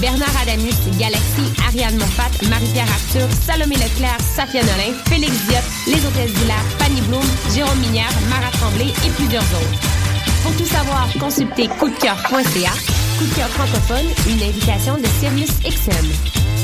Bernard Adamus, Galaxy, Ariane Moffat, Marie-Pierre Arthur, Salomé Leclerc, Safia Nolin, Félix Diop, Les Hôtesses d'Hilaire, Fanny Bloom, Jérôme Minière, Marat Tremblay et plusieurs autres. Pour tout savoir, consultez coupdecoeur.ca. Coup de cœur francophone, une invitation de Sirius XM.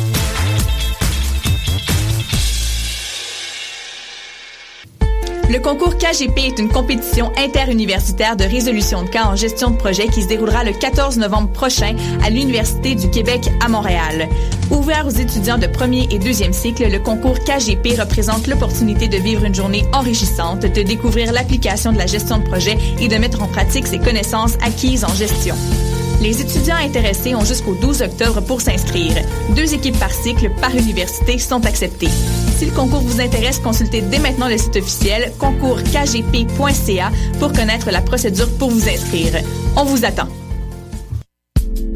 Le concours KGP est une compétition interuniversitaire de résolution de cas en gestion de projet qui se déroulera le 14 novembre prochain à l'Université du Québec à Montréal. Ouvert aux étudiants de premier et deuxième cycle, le concours KGP représente l'opportunité de vivre une journée enrichissante, de découvrir l'application de la gestion de projet et de mettre en pratique ses connaissances acquises en gestion. Les étudiants intéressés ont jusqu'au 12 octobre pour s'inscrire. Deux équipes par cycle par université sont acceptées. Si le concours vous intéresse, consultez dès maintenant le site officiel concourskgp.ca pour connaître la procédure pour vous inscrire. On vous attend.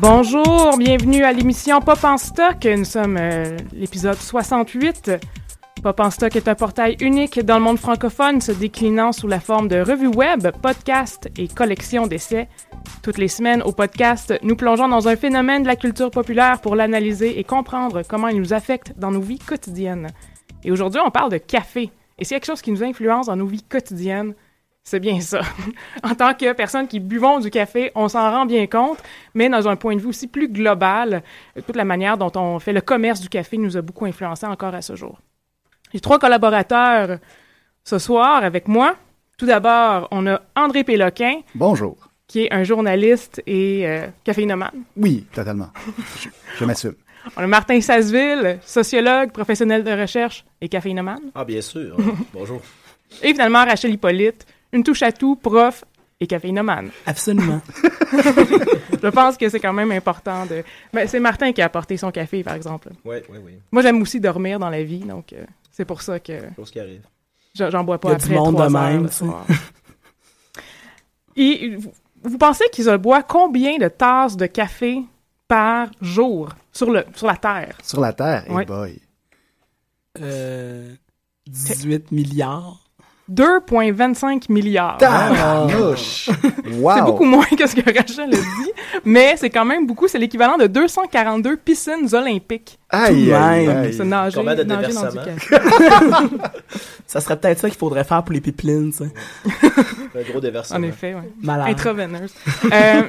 Bonjour, bienvenue à l'émission Pop en stock. Nous sommes euh, l'épisode 68. Pop en stock est un portail unique dans le monde francophone se déclinant sous la forme de revues web, podcasts et collections d'essais. Toutes les semaines au podcast, nous plongeons dans un phénomène de la culture populaire pour l'analyser et comprendre comment il nous affecte dans nos vies quotidiennes. Et aujourd'hui, on parle de café. Et c'est quelque chose qui nous influence dans nos vies quotidiennes. C'est bien ça. en tant que personne qui buvons du café, on s'en rend bien compte, mais dans un point de vue aussi plus global, toute la manière dont on fait le commerce du café nous a beaucoup influencé encore à ce jour. J'ai trois collaborateurs ce soir avec moi. Tout d'abord, on a André Péloquin, Bonjour. qui est un journaliste et euh, caféinomane. Oui, totalement. je je m'assume. On a Martin Sasseville, sociologue, professionnel de recherche et caféinomane. Ah, bien sûr. Bonjour. Et finalement, Rachel Hippolyte, une touche à tout, prof et caféinomane. Absolument. Je pense que c'est quand même important de... Ben, c'est Martin qui a apporté son café, par exemple. Oui, oui, oui. Moi, j'aime aussi dormir dans la vie, donc euh, c'est pour ça que Chose qui arrive. j'en bois pas Il y a du après monde trois de même, soir. Et vous, vous pensez qu'ils boivent combien de tasses de café par jour sur, le, sur la Terre? Sur la Terre, hey Ouais. boy. Euh, 18 milliards. 2,25 milliards. Tabarnouche! Wow! C'est beaucoup moins que ce que Rachel a dit, mais c'est quand même beaucoup. C'est l'équivalent de 242 piscines olympiques. Aïe, aïe, aïe. Se nager, Combien de nager dans du. Ça serait peut-être ça qu'il faudrait faire pour les pipelines, sais. Un gros déversement. En effet, oui. Malade. Intraveineuse. Euh,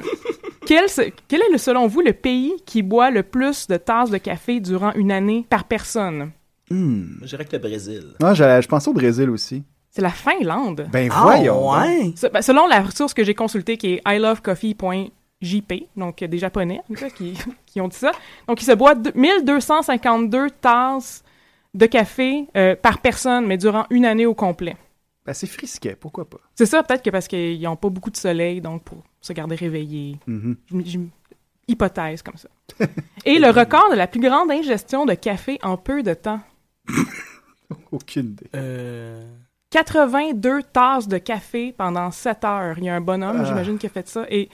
quel, quel est, le, selon vous, le pays qui boit le plus de tasses de café durant une année par personne? Hmm. Je dirais que le Brésil. Ah, je, je pensais au Brésil aussi. C'est la Finlande. Ben Ah, voyons. ouais. Se- ben, selon la source que j'ai consultée, qui est ilovecoffee.jp, donc euh, des Japonais en qui, qui ont dit ça. Donc, ils se boivent deux- 1252 tasses de café euh, par personne, mais durant une année au complet. Ben, c'est frisquet, pourquoi pas? C'est ça, peut-être que parce qu'ils n'ont pas beaucoup de soleil, donc pour se garder réveillés. Mhm. Je m- je m- hypothèse comme ça. Et le record de la plus grande ingestion de café en peu de temps. Aucune idée. Euh, 82 tasses de café pendant 7 heures. Il y a un bonhomme, Ah. j'imagine, qui a fait ça. Et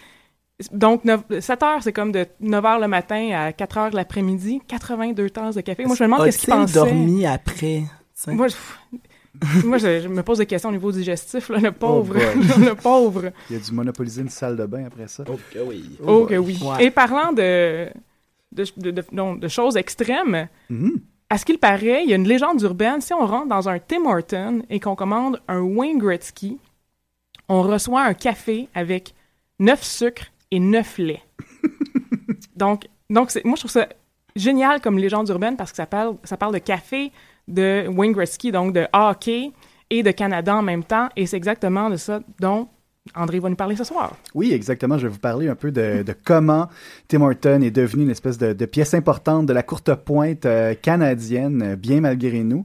donc, 7 heures, c'est comme de 9 heures le matin à 4 heures l'après-midi. 82 tasses de café. Moi, je me demande qu'est-ce qu'il a-t-il pensait? dormi après? Moi, je, moi, je, je me pose des questions au niveau digestif, là, le pauvre. boy. le pauvre. Il a dû monopoliser une salle de bain après ça. Oh, que oui. Oh, que oui. Ouais. Et parlant de, de, de, de- non, de choses extrêmes, Mhm. À ce qu'il paraît, il y a une légende urbaine. Si on rentre dans un Tim Horton et qu'on commande un Wayne Gretzky, on reçoit un café avec 9 sucres et 9 laits. donc, donc c'est- moi, je trouve ça génial comme légende urbaine parce que ça parle, ça parle de café, de Wayne Gretzky, donc de hockey et de Canada en même temps. Et c'est exactement de ça dont André va nous parler ce soir. Oui, exactement. Je vais vous parler un peu de, comment Tim Horton est devenu une espèce de, pièce importante de la courte pointe euh, canadienne, euh, bien malgré nous.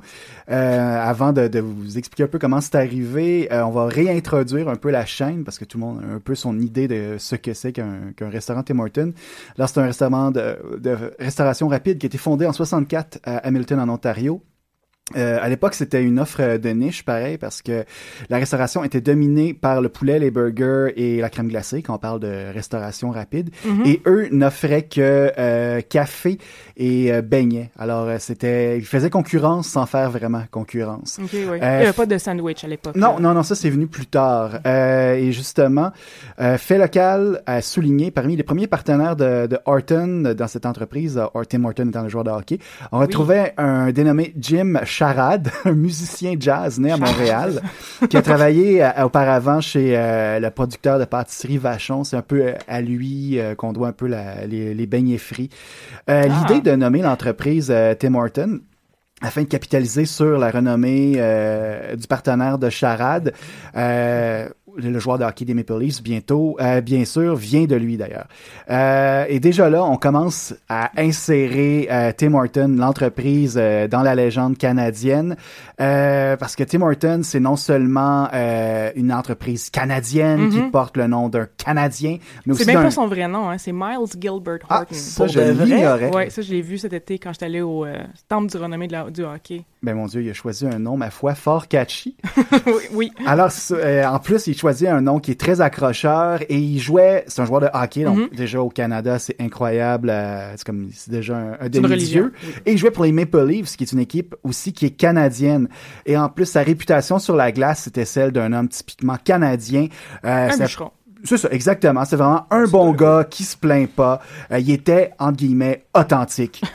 Euh, avant de, vous expliquer un peu comment c'est arrivé, on va réintroduire un peu la chaîne parce que tout le monde a un peu son idée de ce que c'est qu'un restaurant Tim Horton. Là, c'est un restaurant de restauration rapide qui a été fondé en 64 à Hamilton, en Ontario. Euh, à l'époque, c'était une offre de niche, pareil, parce que la restauration était dominée par le poulet, les burgers et la crème glacée, quand on parle de restauration rapide. Mhm. Et eux n'offraient que euh, café et euh, beignets. Alors, euh, c'était, ils faisaient concurrence sans faire vraiment concurrence. Ok, oui. Il n'y Euh, avait pas de sandwich à l'époque. Non, non, non, ça c'est venu plus tard. Euh, et justement, euh, Fait Local a souligné parmi les premiers partenaires de, de Horton dans cette entreprise, euh, Tim Horton étant le joueur de hockey, on retrouvait un dénommé Jim Charade, un musicien jazz né à Montréal, qui a travaillé euh, auparavant chez euh, le producteur de pâtisserie Vachon. C'est un peu euh, à lui euh, qu'on doit un peu la- les, les beignets frits. Ah. L'idée de nommer l'entreprise Tim Horton afin de capitaliser sur la renommée euh, du partenaire de Charade. Euh, le joueur de hockey des Maple Leafs, bientôt, euh, bien sûr, vient de lui d'ailleurs. Euh, et déjà là, on commence à insérer euh, Tim Horton, l'entreprise, euh, dans la légende canadienne, euh, parce que Tim Horton, c'est non seulement euh, une entreprise canadienne qui Mhm. porte le nom d'un Canadien, mais C'est aussi même d'un... pas son vrai nom, hein. c'est Miles Gilbert Ah, Horton. ça, Pour je l'ignorais. Ouais, ça, je l'ai vu cet été quand j'étais allé au euh, temple du renommé de la- du hockey. Ben mon Dieu, il a choisi un nom, ma foi, fort catchy. oui, oui. Alors, euh, en plus, il choisit un nom qui est très accrocheur et il jouait, c'est un joueur de hockey, donc Mhm. déjà au Canada, c'est incroyable, euh, c'est comme, c'est déjà un, un demi-dieu. Et il jouait pour les Maple Leafs, qui est une équipe aussi qui est canadienne. Et en plus, sa réputation sur la glace, c'était celle d'un homme typiquement canadien. Euh, Un bûcheron. c'est ça, exactement. C'est vraiment un bon gars qui se plaint pas. Euh, il était, entre guillemets, authentique.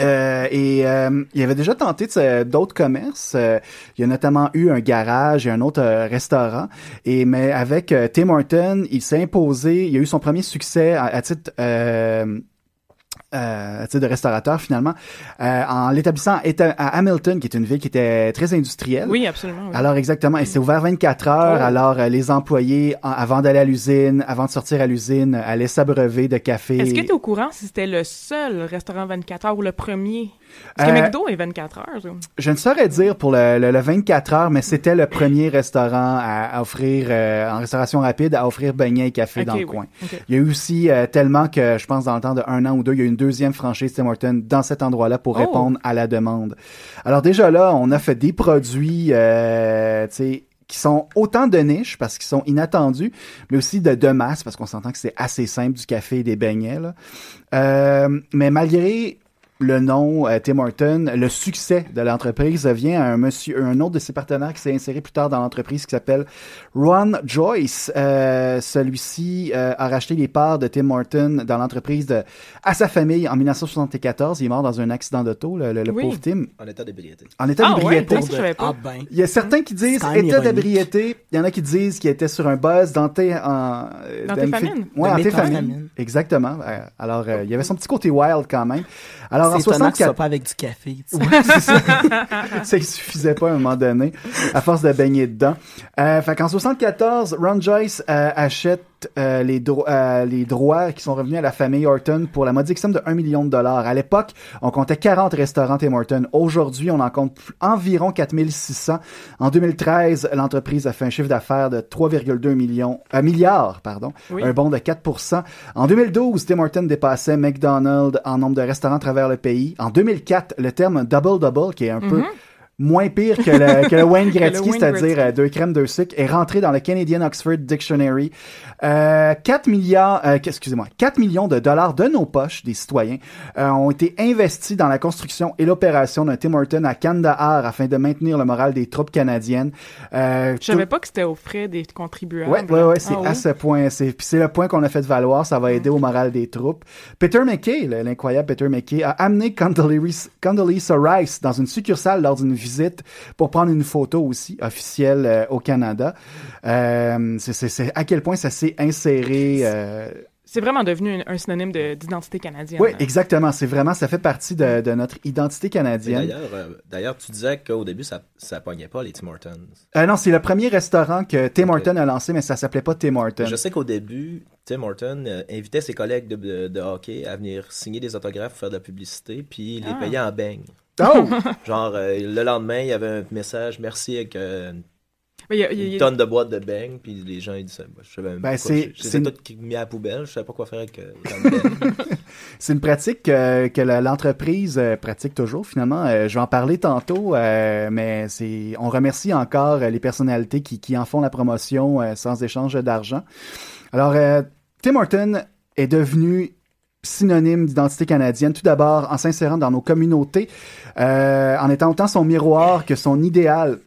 Euh, et euh, il avait déjà tenté d'autres commerces. Euh, il y a notamment eu un garage et un autre euh, restaurant. Et mais avec euh, Tim Horton, il s'est imposé. Il a eu son premier succès à, à titre euh, de restaurateur finalement euh, en l'établissant éta- à Hamilton, qui est une ville qui était très industrielle. Oui, absolument. oui. Alors exactement, et c'est ouvert 24 heures. Oh. Alors euh, les employés, en- avant d'aller à l'usine, avant de sortir à l'usine, euh, allaient s'abreuver de café. Est-ce que tu es au courant si c'était le seul restaurant 24 heures ou le premier? Parce que Euh, McDo est 24 heures. ça. Je ne saurais dire pour le, le- le 24 heures, mais c'était le premier restaurant à, à offrir, euh, en restauration rapide, à offrir beignets et café dans le oui. coin. Il y a eu aussi euh, tellement que je pense dans le temps de un an ou deux, il y a eu une deuxième franchise Tim Hortons dans cet endroit-là pour Oh. répondre à la demande. Alors déjà là, on a fait des produits, euh, tu sais qui sont autant de niche parce qu'ils sont inattendus, mais aussi de, de masse parce qu'on s'entend que c'est assez simple du café et des beignets. Là. Euh, mais malgré le nom euh, Tim Horton, le succès de l'entreprise vient à un monsieur, un autre de ses partenaires qui s'est inséré plus tard dans l'entreprise qui s'appelle Ron Joyce. Euh, Celui-ci euh, a racheté les parts de Tim Horton dans l'entreprise de- à sa famille en 1974. Il est mort dans un accident d'auto, le, le- le Oui. pauvre Tim, En état d'ébriété. en état Ah ouais, d'ébriété. Ah ben. Il y a certains qui disent état d'ébriété, il y en a qui disent qu'il était sur un buzz danté en euh, D'antéphamine. Ouais, De antéphamine. méthamphétamine. Exactement. Alors euh, il y avait son petit côté wild quand même. Alors en C'est étonnant que ce 64 soit pas avec du café. Ouais, c'est ça. ça ne suffisait pas à un moment donné, à force de baigner dedans. Euh, fait qu'en 74, Ron Joyce euh, achète euh, les, dro- euh, les droits qui sont revenus à la famille Horton pour la modique somme de 1 million de dollars. À l'époque, on comptait 40 restaurants Tim Hortons. Aujourd'hui, on en compte environ 4600. En 2013, l'entreprise a fait un chiffre d'affaires de 3,2 millions, euh, milliards, pardon, Oui. un bond de 4% En 2012, Tim Hortons dépassait McDonald's en nombre de restaurants à travers le pays. En 2004, le terme double-double, qui est un peu moins pire que le, que le Wayne Gretzky, c'est-à-dire euh, deux crèmes, deux sucres, est rentré dans le Canadian Oxford Dictionary. Euh, 4 milliards, euh, excusez-moi, 4 millions de dollars de nos poches, des citoyens, euh, ont été investis dans la construction et l'opération d'un Tim Hortons à Kandahar afin de maintenir le moral des troupes canadiennes. Je savais pas que c'était aux frais des contribuables. Ouais, ouais, ouais, c'est Ah à ce point. C'est, c'est le point qu'on a fait valoir. Ça va aider au moral des troupes. Peter McKay, le- l'incroyable Peter McKay, a amené Condoleezza Rice dans une succursale lors d'une visite visite pour prendre une photo aussi officielle euh, au Canada. Euh, c'est- à quel point ça s'est inséré. euh, C'est vraiment devenu un, un synonyme de- d'identité canadienne. oui, exactement. C'est vraiment, ça fait partie de, de notre identité canadienne. D'ailleurs, euh, d'ailleurs, tu disais qu'au début, ça, ça pognait pas les Tim Hortons. Euh, non, c'est le premier restaurant que Tim Ok. Horton a lancé, mais ça s'appelait pas Tim Horton. Je sais qu'au début, Tim Horton euh, invitait ses collègues de, de- de hockey à venir signer des autographes, faire de la publicité, puis les Ah. payait en beigne. Oh! Genre, euh, le lendemain, il y avait un message, merci, avec euh, Mais il y a- il y a- une tonne de boîtes de beignes, puis les gens, ils disaient, bah, je savais même Ben, pas quoi- c'est- je, je c'est les toutes mis à la poubelle, je savais pas quoi faire avec euh. C'est une pratique euh, que l'entreprise euh, pratique toujours. Finalement, Euh, je vais en parler tantôt, euh, mais c'est on remercie encore euh, les personnalités qui, qui en font la promotion euh, sans échange d'argent. Alors, euh, Tim Horton est devenu synonyme d'identité canadienne, tout d'abord en s'insérant dans nos communautés, euh, en étant autant son miroir que son idéal.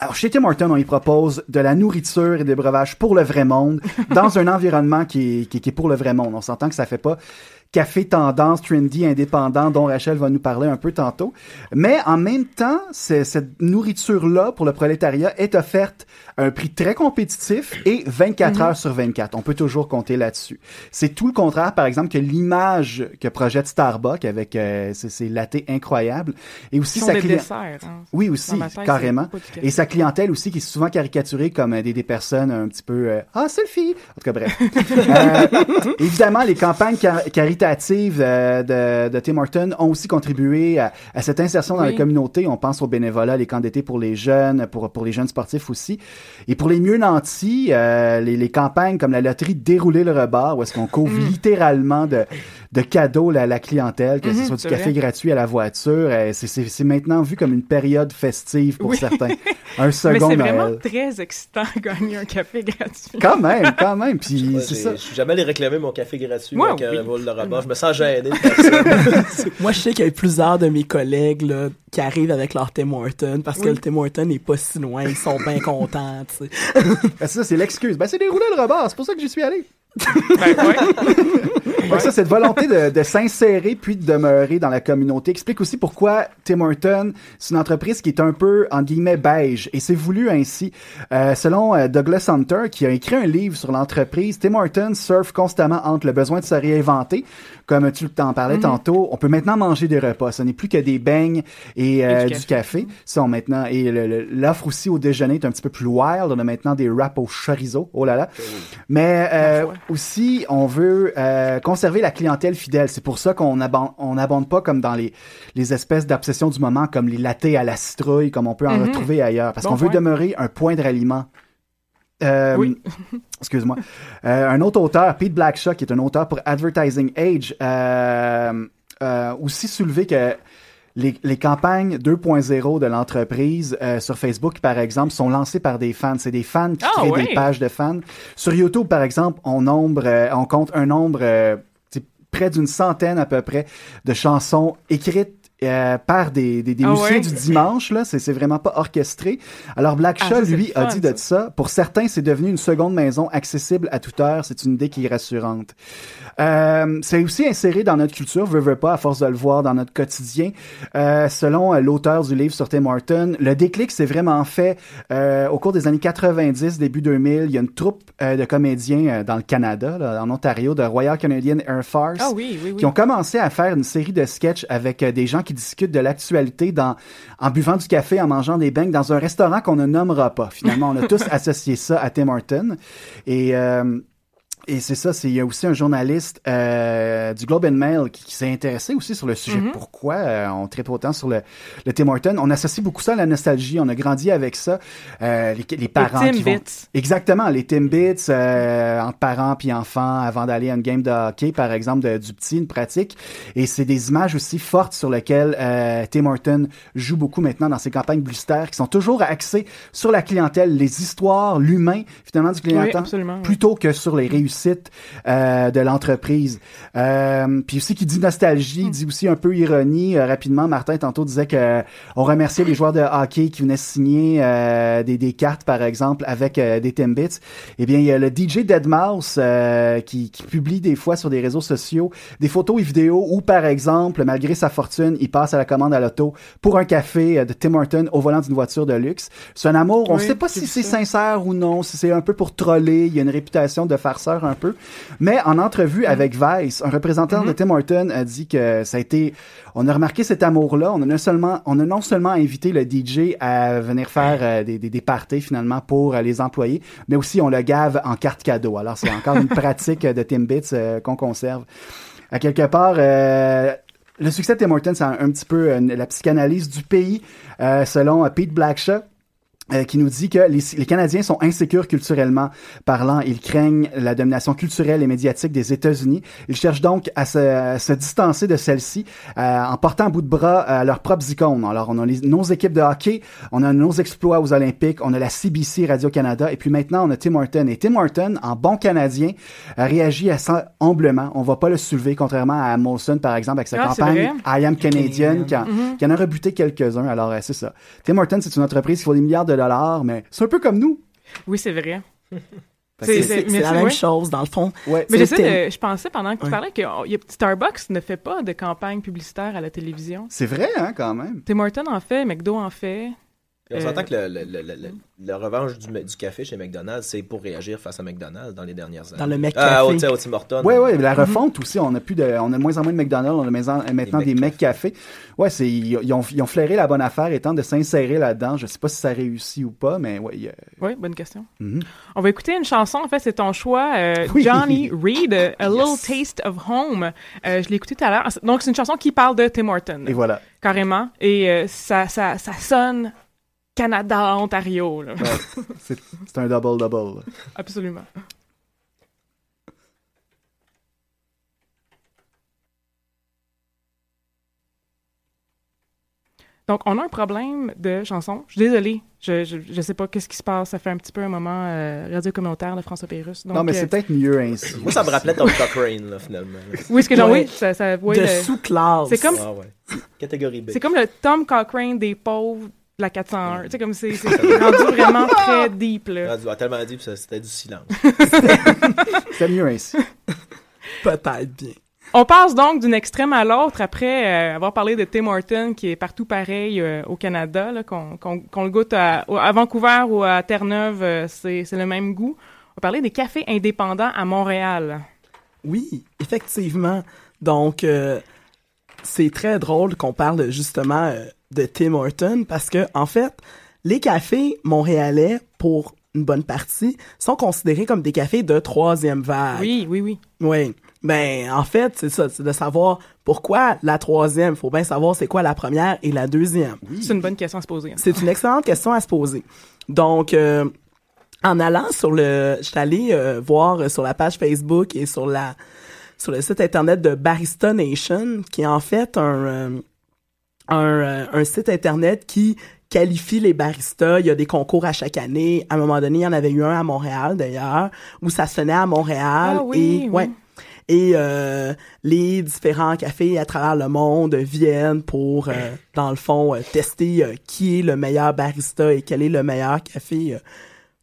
Alors, chez Tim Horton, on y propose de la nourriture et des breuvages pour le vrai monde, dans un environnement qui est, qui, est- qui est pour le vrai monde. On s'entend que ça fait pas café tendance, trendy, indépendant, dont Rachel va nous parler un peu tantôt. Mais en même temps, cette nourriture-là, pour le prolétariat, est offerte à un prix très compétitif et 24 heures sur 24. On peut toujours compter là-dessus. C'est tout le contraire, par exemple, que l'image que projette Starbucks avec euh, ses, ses latés incroyables et aussi sa clientèle. hein. Oui, aussi, tête, carrément. Et sa clientèle aussi, qui est souvent caricaturée comme euh, des, des personnes un petit peu euh, ah selfie. En tout cas, bref. Euh, évidemment, les campagnes car- caritatives euh, de, de Tim Horton ont aussi contribué à, à cette insertion dans Oui. la communauté. On pense au bénévolat, les camps d'été pour les jeunes, pour pour les jeunes sportifs aussi. Et pour les mieux nantis, euh, les, les campagnes comme la loterie dérouler le rebord, où est-ce qu'on couvre littéralement de de cadeaux à la clientèle, que ce Mhm, soit du café vrai. gratuit à la voiture. euh, c'est- maintenant vu comme une période festive pour Oui. certains. Un Mais second c'est vraiment Noël. très excitant de gagner un café gratuit. Quand même, quand même. Puis Ouais, c'est j'ai- ça. Je suis jamais allé réclamer mon café gratuit Moi, avec un oui. vol de rabat. Je me sens gêné. Moi, je sais qu'il y a plusieurs de mes collègues là, qui arrivent avec leur Tim Horton parce que Oui. le Tim Horton n'est pas si loin. Ils sont bien contents. Ben, ça, c'est l'excuse. Ben, c'est déroulé le rebord. C'est pour ça que j'y suis allé. Ben, ouais. Donc ça, cette volonté de, de s'insérer puis de demeurer dans la communauté explique aussi pourquoi Tim Horton, c'est une entreprise qui est un peu, en guillemets, beige. Et c'est voulu ainsi. Euh, selon euh, Douglas Hunter, qui a écrit un livre sur l'entreprise, Tim Horton surfe constamment entre le besoin de se réinventer. Comme tu t'en parlais tantôt, on peut maintenant manger des repas. Ce n'est plus que des beignes et, euh, du du café. café. Ça, on maintenant, et le- le- l'offre aussi au déjeuner est un petit peu plus wild. On a maintenant des wraps au chorizo. Oh là là. Mais euh, aussi, on veut euh, conserver la clientèle fidèle. C'est pour ça qu'on n'abonde on abonde pas comme dans les, les espèces d'obsessions du moment, comme les lattés à la citrouille, comme on peut en Mhm. retrouver ailleurs. Parce Bon qu'on veut demeurer un point de ralliement. Euh, Oui. Excuse-moi. Euh, un autre auteur, Pete Blackshaw, qui est un auteur pour Advertising Age, euh, euh, aussi soulevé que les, les campagnes 2.0 de l'entreprise sur Facebook, par exemple, sont lancées par des fans. C'est des fans qui Ah, créent des pages de fans. Sur YouTube, par exemple, on, nombre, on compte un nombre près d'une centaine à peu près de chansons écrites euh, par des, des, des Ah musiciens ouais? du dimanche, là, c'est c'est vraiment pas orchestré. Alors Black Ah, Shaw, ça, lui, a dit de ça. Pour certains, c'est devenu une seconde maison accessible à toute heure. C'est une idée qui est rassurante. Euh, c'est aussi inséré dans notre culture, veut, veut pas, à force de le voir dans notre quotidien. Euh, selon l'auteur du livre sur Tim Horton, le déclic s'est vraiment fait au cours des années 90, début 2000. Il y a une troupe de comédiens dans le Canada, là, en Ontario, de Royal Canadian Air Force Ah oui, oui, oui. qui ont commencé à faire une série de sketchs avec des gens qui discutent de l'actualité dans en buvant du café, en mangeant des beignes dans un restaurant qu'on ne nommera pas. Finalement, on a tous associé ça à Tim Horton et euh, et c'est ça, c'est il y a aussi un journaliste euh, du Globe and Mail qui, qui s'est intéressé aussi sur le sujet. Mhm. Pourquoi euh, on traite autant sur le, le Tim Horton On associe beaucoup ça à la nostalgie. On a grandi avec ça. Euh, les, les parents Les qui vont. Exactement, les Timbits euh, entre parents puis enfants avant d'aller à une game de hockey, par exemple, de- du petit, une pratique. Et c'est des images aussi fortes sur lesquelles euh, Tim Horton joue beaucoup maintenant dans ses campagnes publicitaires qui sont toujours axées sur la clientèle, les histoires, l'humain finalement du absolument. oui. plutôt que sur les réussites réussite euh, de l'entreprise. Euh, puis aussi qui dit nostalgie, dit aussi un peu ironie. Euh, rapidement, Martin tantôt disait que on remerciait les joueurs de hockey qui venaient signer euh, des, des cartes, par exemple, avec euh, des Timbits. Eh bien, il y a le DJ Deadmau5 euh, qui, qui publie des fois sur des réseaux sociaux des photos et vidéos où, par exemple, malgré sa fortune, il passe à la commande à l'auto pour un café euh, de Tim Horton au volant d'une voiture de luxe. C'est un amour. On ne Oui, sait pas si c'est sincère ou non, si c'est un peu pour troller. Il y a une réputation de farceur un peu. Mais en entrevue Mm-hmm. avec Vice, un représentant de Tim Horton a dit que ça a été, on a remarqué cet amour-là. On a non seulement, on a non seulement invité le DJ à venir faire euh, des, des, des parties finalement pour euh, les employés, mais aussi on le gave en carte cadeau. Alors c'est encore une pratique de Timbits euh, qu'on conserve. À quelque part, euh, le succès de Tim Hortons, c'est un, un petit peu la psychanalyse du pays, selon Pete Blackshaw. Euh, qui nous dit que les, les Canadiens sont insécures culturellement parlant. Ils craignent la domination culturelle et médiatique des États-Unis. Ils cherchent donc à se, à se distancer de celle-ci euh, en portant à bout de bras euh, leurs propres icônes. Alors, on a les- nos équipes de hockey, on a nos exploits aux Olympiques, on a la CBC Radio-Canada, et puis maintenant, on a Tim Horton. Et Tim Horton, en bon Canadien, réagit à ça humblement. On va pas le soulever, contrairement à Molson, par exemple, avec sa Ah, campagne. I Am Canadian, qui, en, Mhm. qui en a rebuté quelques-uns. Alors, euh, c'est ça. Tim Horton, c'est une entreprise qui vaut des milliards de dollars, mais c'est un peu comme nous. Oui, c'est vrai. C'est- la même ouais. chose, dans le fond. Ouais. Mais j'essaie de, je pensais pendant que tu parlais que oh, Starbucks ne fait pas de campagne publicitaire à la télévision. C'est vrai, hein, quand même. Tim Horton en fait, McDo en fait. Puis on Euh, s'entend que le, le, le, le, le- le revanche du, du café chez McDonald's, c'est pour réagir face à McDonald's dans les dernières années. Dans le mec Ah, au, Tim Hortons. Ouais, ouais, la refonte aussi, on a plus de, on a de moins en moins de McDonald's, on a maintenant des café. Ouais, c'est, ils, ils ont, ils ont flairé la bonne affaire étant de s'insérer là-dedans. Je sais pas si ça réussit ou pas, mais ouais. a- Oui, bonne question. Mhm. On va écouter une chanson, en fait, c'est ton choix, euh, Oui. Johnny Reed, euh, A Little Taste of Home. Euh, je l'ai écouté tout à l'heure. Donc, c'est une chanson qui parle de Tim Horton, Et voilà. carrément. Et euh, ça, ça, ça sonne Canada, Ontario. là. C'est, c'est un double-double. Absolument. Donc, on a un problème de chanson. Je suis désolée. Je, je, je sais pas qu'est-ce qui se passe. Ça fait un petit peu un moment euh, radio communautaire de François. Donc, non, mais euh, c'est peut-être mieux ainsi. Moi, ça me rappelait Tom Cochrane, là, finalement. Oui, ce que j'en Ouais. oui, ça, ça, ouais, de le- sous-classe. c'est comme- Ah ouais. Catégorie B. c'est comme le Tom Cochrane des pauvres la 401. Tu sais, comme c'est rendu vraiment très deep, là. Ah, as tellement ça- c'était du silence. C'est mieux ainsi. Peut-être bien. On passe donc d'une extrême à l'autre après euh, avoir parlé de Tim Horton qui est partout pareil euh, au Canada, là, qu'on qu'on- qu'on le goûte à, Vancouver ou à Terre-Neuve, euh, c'est c'est le même goût. On va parler des cafés indépendants à Montréal. Oui, effectivement. Donc, euh, c'est très drôle qu'on parle justement euh, de Tim Horton parce que, en fait, les cafés montréalais, pour une bonne partie, sont considérés comme des cafés de troisième vague. Oui, oui, oui. Oui. Ben, en fait, c'est ça, c'est de savoir pourquoi la troisième. Faut bien savoir c'est quoi la première et la deuxième. C'est une bonne question à se poser. hein. C'est une excellente question à se poser. Donc, euh, en allant sur le, je suis allé euh, voir sur la page Facebook et sur la, sur le site internet de Barista Nation, qui est en fait un, euh, un, euh, un site internet qui qualifie les baristas. Il y a des concours à chaque année. À un moment donné, il y en avait eu un à Montréal d'ailleurs, où ça sonnait à Montréal. Ah oui, et, oui. ouais. Et euh, les différents cafés à travers le monde viennent pour, euh, dans le fond, euh, tester euh, qui est le meilleur barista et quel est le meilleur café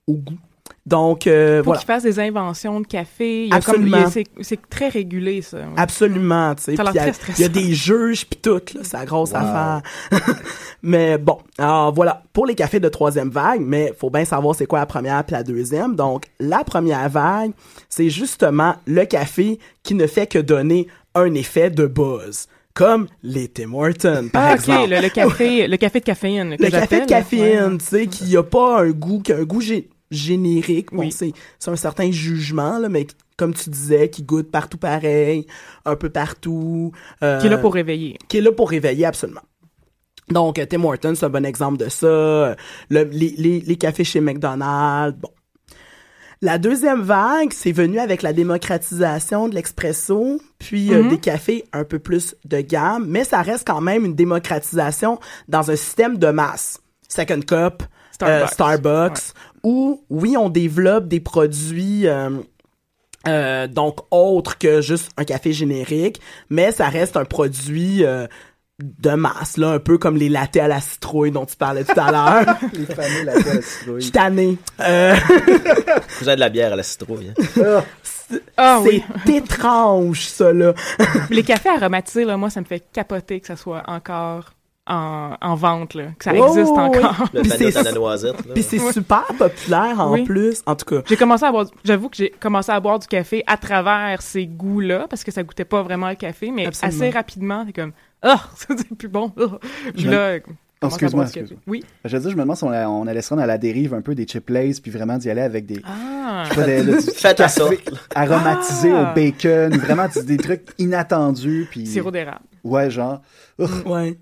au goût. Donc, euh, Pour voilà. qu'ils fassent des inventions de café. Il y a comme- Absolument. il C'est très régulé, ça. ouais. Absolument, tu sais. Il y, a- il y des juges puis tout, là, c'est la grosse Wow. affaire. mais bon, alors voilà, pour les cafés de troisième vague, mais faut bien savoir c'est quoi la première puis la deuxième. Donc, la première vague, c'est justement le café qui ne fait que donner un effet de buzz. Comme les Tim Hortons, par Ah, exemple. ok, le, le café, le café de caféine. que Le café de caféine, Ouais. tu sais, qui a pas un goût, qui a un goût gé- générique. Bon, Oui. c'est, un certain jugement, là, mais comme tu disais, qui goûte partout pareil, un peu partout. euh, Qui est là pour réveiller. qui est là pour réveiller absolument. Donc, euh, Tim Hortons, c'est un bon exemple de ça. Le- les, les, les cafés chez McDonald's, bon. La deuxième vague, c'est venu avec la démocratisation de l'expresso, puis euh, Mhm. des cafés un peu plus de gamme, mais ça reste quand même une démocratisation dans un système de masse. Second Cup, Starbucks. euh, Starbucks, où, oui, on développe des produits... euh, Euh, donc autre que juste un café générique, mais ça reste un produit euh, de masse, là, un peu comme les lattés à la citrouille dont tu parlais tout à l'heure. Les fameux latés à la citrouille. Je suis tanné. Euh, Vous avez de la bière à la citrouille. hein? Ah oui. c'est étrange, ça, là. Les cafés aromatisés, là, moi, ça me fait capoter que ça soit encore en, en vente, là, que ça Oh, existe oui. encore. Le c'est- à la noisette. là. Puis c'est super populaire, en Oui. plus. En tout cas, J'ai commencé à boire, j'avoue que j'ai commencé à boire du café à travers ces goûts-là, parce que ça goûtait pas vraiment le café, mais Absolument. assez rapidement, c'est comme, ah, c'est plus bon. Puis Je là, Oh, excuse-moi. Oui. Je veux dire, je me demande si on, a- on allait se rendre à la dérive un peu des chip lays, puis vraiment d'y aller avec des, Ah. je sais pas, des, des- du Faites à ça. café aromatisé Ah. au bacon, vraiment des, des trucs inattendus, puis Sirop d'érable. ouais, genre, ouais.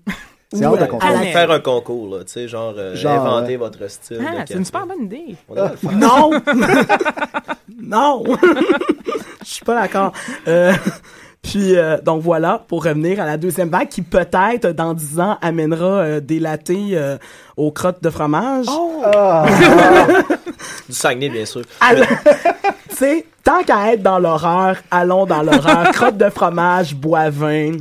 C'est hâte de Ouais. comprendre. À la- Faire un concours, là, tu sais, genre, euh, Genre, inventer ouais. votre style. de Ah, c'est une super bonne idée. On devrait le faire. Non! non! Je suis pas d'accord. Euh, puis, euh, donc voilà, pour revenir à la deuxième vague qui peut-être, dans dix ans, amènera euh, des latés euh, aux crottes de fromage. Ah, Du Saguenay, bien sûr. Alors, tu sais, tant qu'à être dans l'horreur, allons dans l'horreur. Crotte de fromage, bois vin.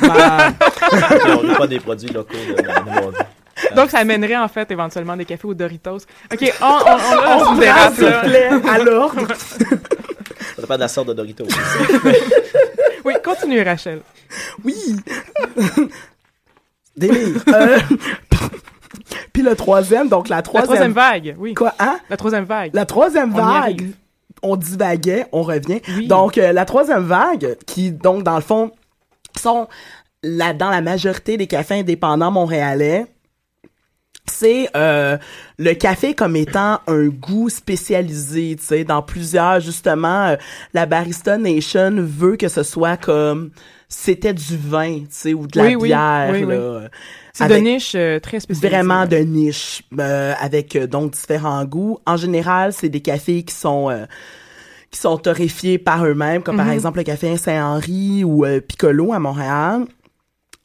Ben, on n'est pas des produits locaux de, de. Donc, ça amènerait, en fait, éventuellement des cafés aux Doritos. OK, on, on, on, on on se dérape, s'il vous là. plaît, à l'ordre. Ça dépend de la sorte de Doritos. Oui, continue, Rachel. Oui. Délire. Euh, Puis le troisième, donc la La troisième... vague, oui. Quoi, hein? La troisième vague. La troisième vague, on divaguait, on revient. Oui. Donc, euh, la troisième vague, qui, donc, dans le fond, sont là, dans la majorité des cafés indépendants montréalais, c'est euh, le café comme étant un goût spécialisé, tu sais, dans plusieurs, justement, euh, la Barista Nation veut que ce soit comme, c'était du vin, tu sais, ou de la Oui, oui, bière, oui, oui. là. C'est de niche euh, très spécifique. vraiment de niche euh, avec donc différents goûts. En général, c'est des cafés qui sont euh, qui sont torréfiés par eux-mêmes, comme par exemple le café Saint-Henri ou Piccolo à Montréal.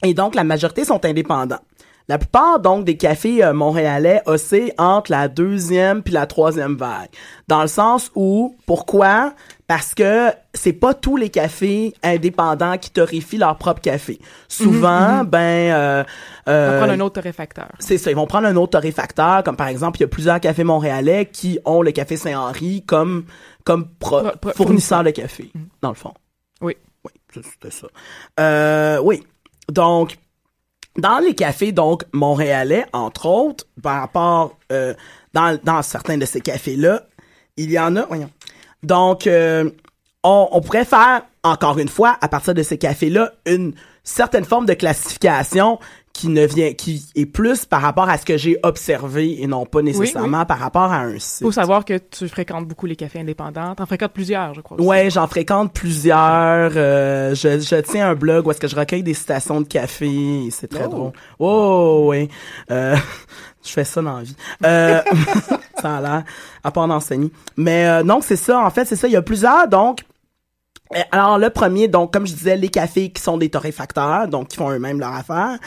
Et donc la majorité sont indépendants. La plupart donc des cafés euh, montréalais oscillent entre la deuxième puis la troisième vague. Dans le sens où pourquoi? Parce que c'est pas tous les cafés indépendants qui torréfient leur propre café. Souvent, ben euh, On va euh, prendre un autre torréfacteur. c'est ça, ils vont prendre un autre torréfacteur, comme par exemple, il y a plusieurs cafés montréalais qui ont le café Saint-Henri comme, comme pro- Pro- pro- fournisseur de café, dans le fond. Oui. Oui, c'était ça. Euh, oui. Donc, dans les cafés, donc, montréalais, entre autres, par rapport, euh, dans, dans certains de ces cafés-là, il y en a, voyons. Donc, euh, on, on pourrait faire, encore une fois, à partir de ces cafés-là, une certaine forme de classification qui ne vient, qui est plus par rapport à ce que j'ai observé et non pas nécessairement par rapport à un site. Faut savoir que tu fréquentes beaucoup les cafés indépendants. T'en fréquentes plusieurs, je crois. aussi. Ouais, j'en fréquente plusieurs. euh, je, je tiens un blog où est-ce que je recueille des citations de café. et C'est très drôle. Oh, ouais. Euh, je fais ça dans la vie. Euh, ça a l'air, à part d'enseigner. Mais euh, non, c'est ça. En fait, c'est ça. Il y a plusieurs, donc... euh, Alors, le premier, donc, comme je disais, les cafés qui sont des torréfacteurs, donc qui font eux-mêmes leur affaire.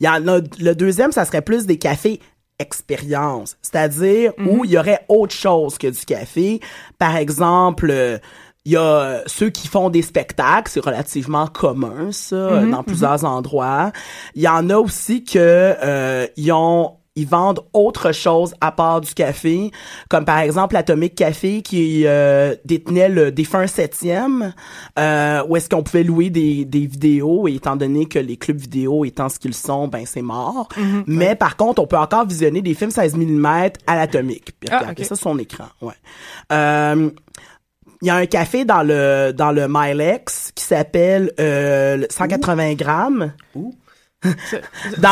Il y en a, le deuxième, ça serait plus des cafés expérience, c'est-à-dire où il y aurait autre chose que du café. Par exemple, il y a ceux qui font des spectacles, c'est relativement commun ça euh, dans plusieurs endroits. Il y en a aussi que euh, ils ont ils vendent autre chose à part du café, comme par exemple Atomic Café qui euh, détenait le défunt septième, euh, où est-ce qu'on pouvait louer des, des vidéos, et étant donné que les clubs vidéo étant ce qu'ils sont, ben c'est mort. Mais par contre, on peut encore visionner des films 16 mm à l'Atomic, puis Ah, regarder ok. ça son écran. Ouais. Euh, il y a un café dans le dans le Milex qui s'appelle euh, le 180 grammes. Dans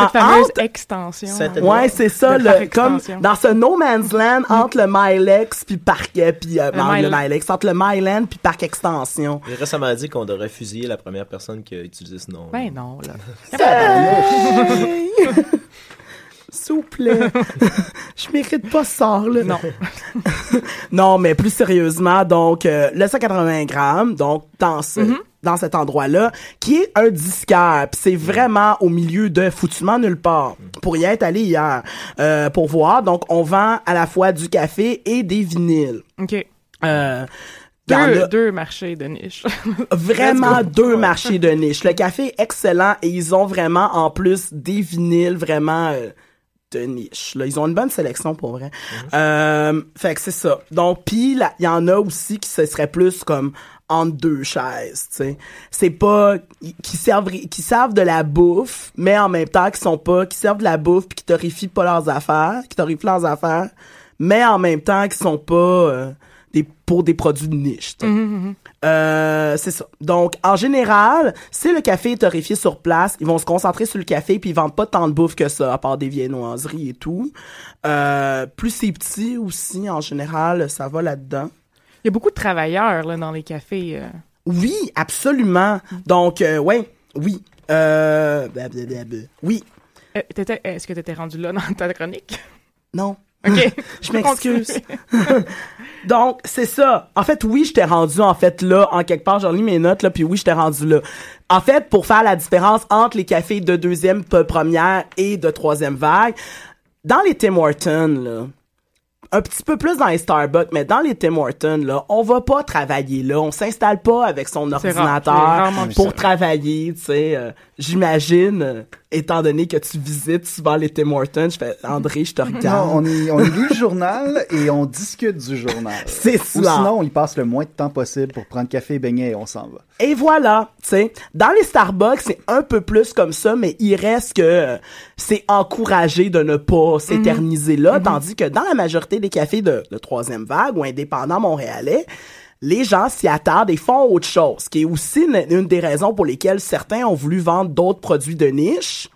Cette fameuse entre- extension. Cette- hein. Ouais, c'est ça, le, comme dans ce no man's land entre le Milex puis Parc, puis euh, Le le Mile- Milex, entre le Myland puis Parc Extension. J'ai récemment dit qu'on devrait fusiller la première personne qui a utilisé ce nom. Ben non, là. S'il vous plaît. Je mérite pas ça, là. Non. Non, mais plus sérieusement, donc, euh, le 180 grammes, donc, dans ce. Dans cet endroit-là, qui est un disquaire, pis c'est vraiment au milieu de foutument nulle part. Pour y être allé hier, euh, pour voir, donc, on vend à la fois du café et des vinyles. OK. Euh, Il y en Deux, a deux marchés de niche. vraiment deux marchés de niche. Le café est excellent et ils ont vraiment en plus des vinyles vraiment euh, de niche. Là. Ils ont une bonne sélection pour vrai. Euh, fait que c'est ça. Donc puis là, il y en a aussi qui ce serait plus comme entre deux chaises, tu sais. C'est pas qui servent qui servent de la bouffe, mais en même temps qui sont pas qui servent de la bouffe puis qui torrifient pas leurs affaires, qui torrifient leurs affaires, mais en même temps qui sont pas euh, des pour des produits de niche. tu sais. Euh, c'est ça. Donc, en général, si le café est torréfié sur place, ils vont se concentrer sur le café puis ils vendent pas tant de bouffe que ça, à part des viennoiseries et tout. Euh, plus c'est petit aussi, en général, ça va là-dedans. Il y a beaucoup de travailleurs là, dans les cafés. euh. Oui, absolument. Donc, euh, ouais, oui. Euh, oui, Euh, Est-ce que tu étais rendu là dans ta chronique? non. OK. Je m'excuse. Donc, c'est ça. En fait, oui, je t'ai rendu, en fait, là, en quelque part, j'ai lis mes notes, là, puis oui, je t'ai rendu là. En fait, pour faire la différence entre les cafés de deuxième, première et de troisième vague, dans les Tim Hortons, là, un petit peu plus dans les Starbucks, mais dans les Tim Hortons, là, on va pas travailler là. On s'installe pas avec son rare. Ordinateur pour travailler, tu sais. euh, J'imagine, étant donné que tu visites souvent les Tim Hortons, je fais, André, je te regarde. Non, on y, on y lit le journal et on discute du journal. C'est Ou cela. sinon, on y passe le moins de temps possible pour prendre café et beignet et on s'en va. Et voilà, tu sais, dans les Starbucks, c'est un peu plus comme ça, mais il reste que euh, c'est encouragé de ne pas s'éterniser là, tandis que dans la majorité des cafés de, de troisième vague ou indépendants montréalais, les gens s'y attardent et font autre chose, ce qui est aussi une, une des raisons pour lesquelles certains ont voulu vendre d'autres produits de niche,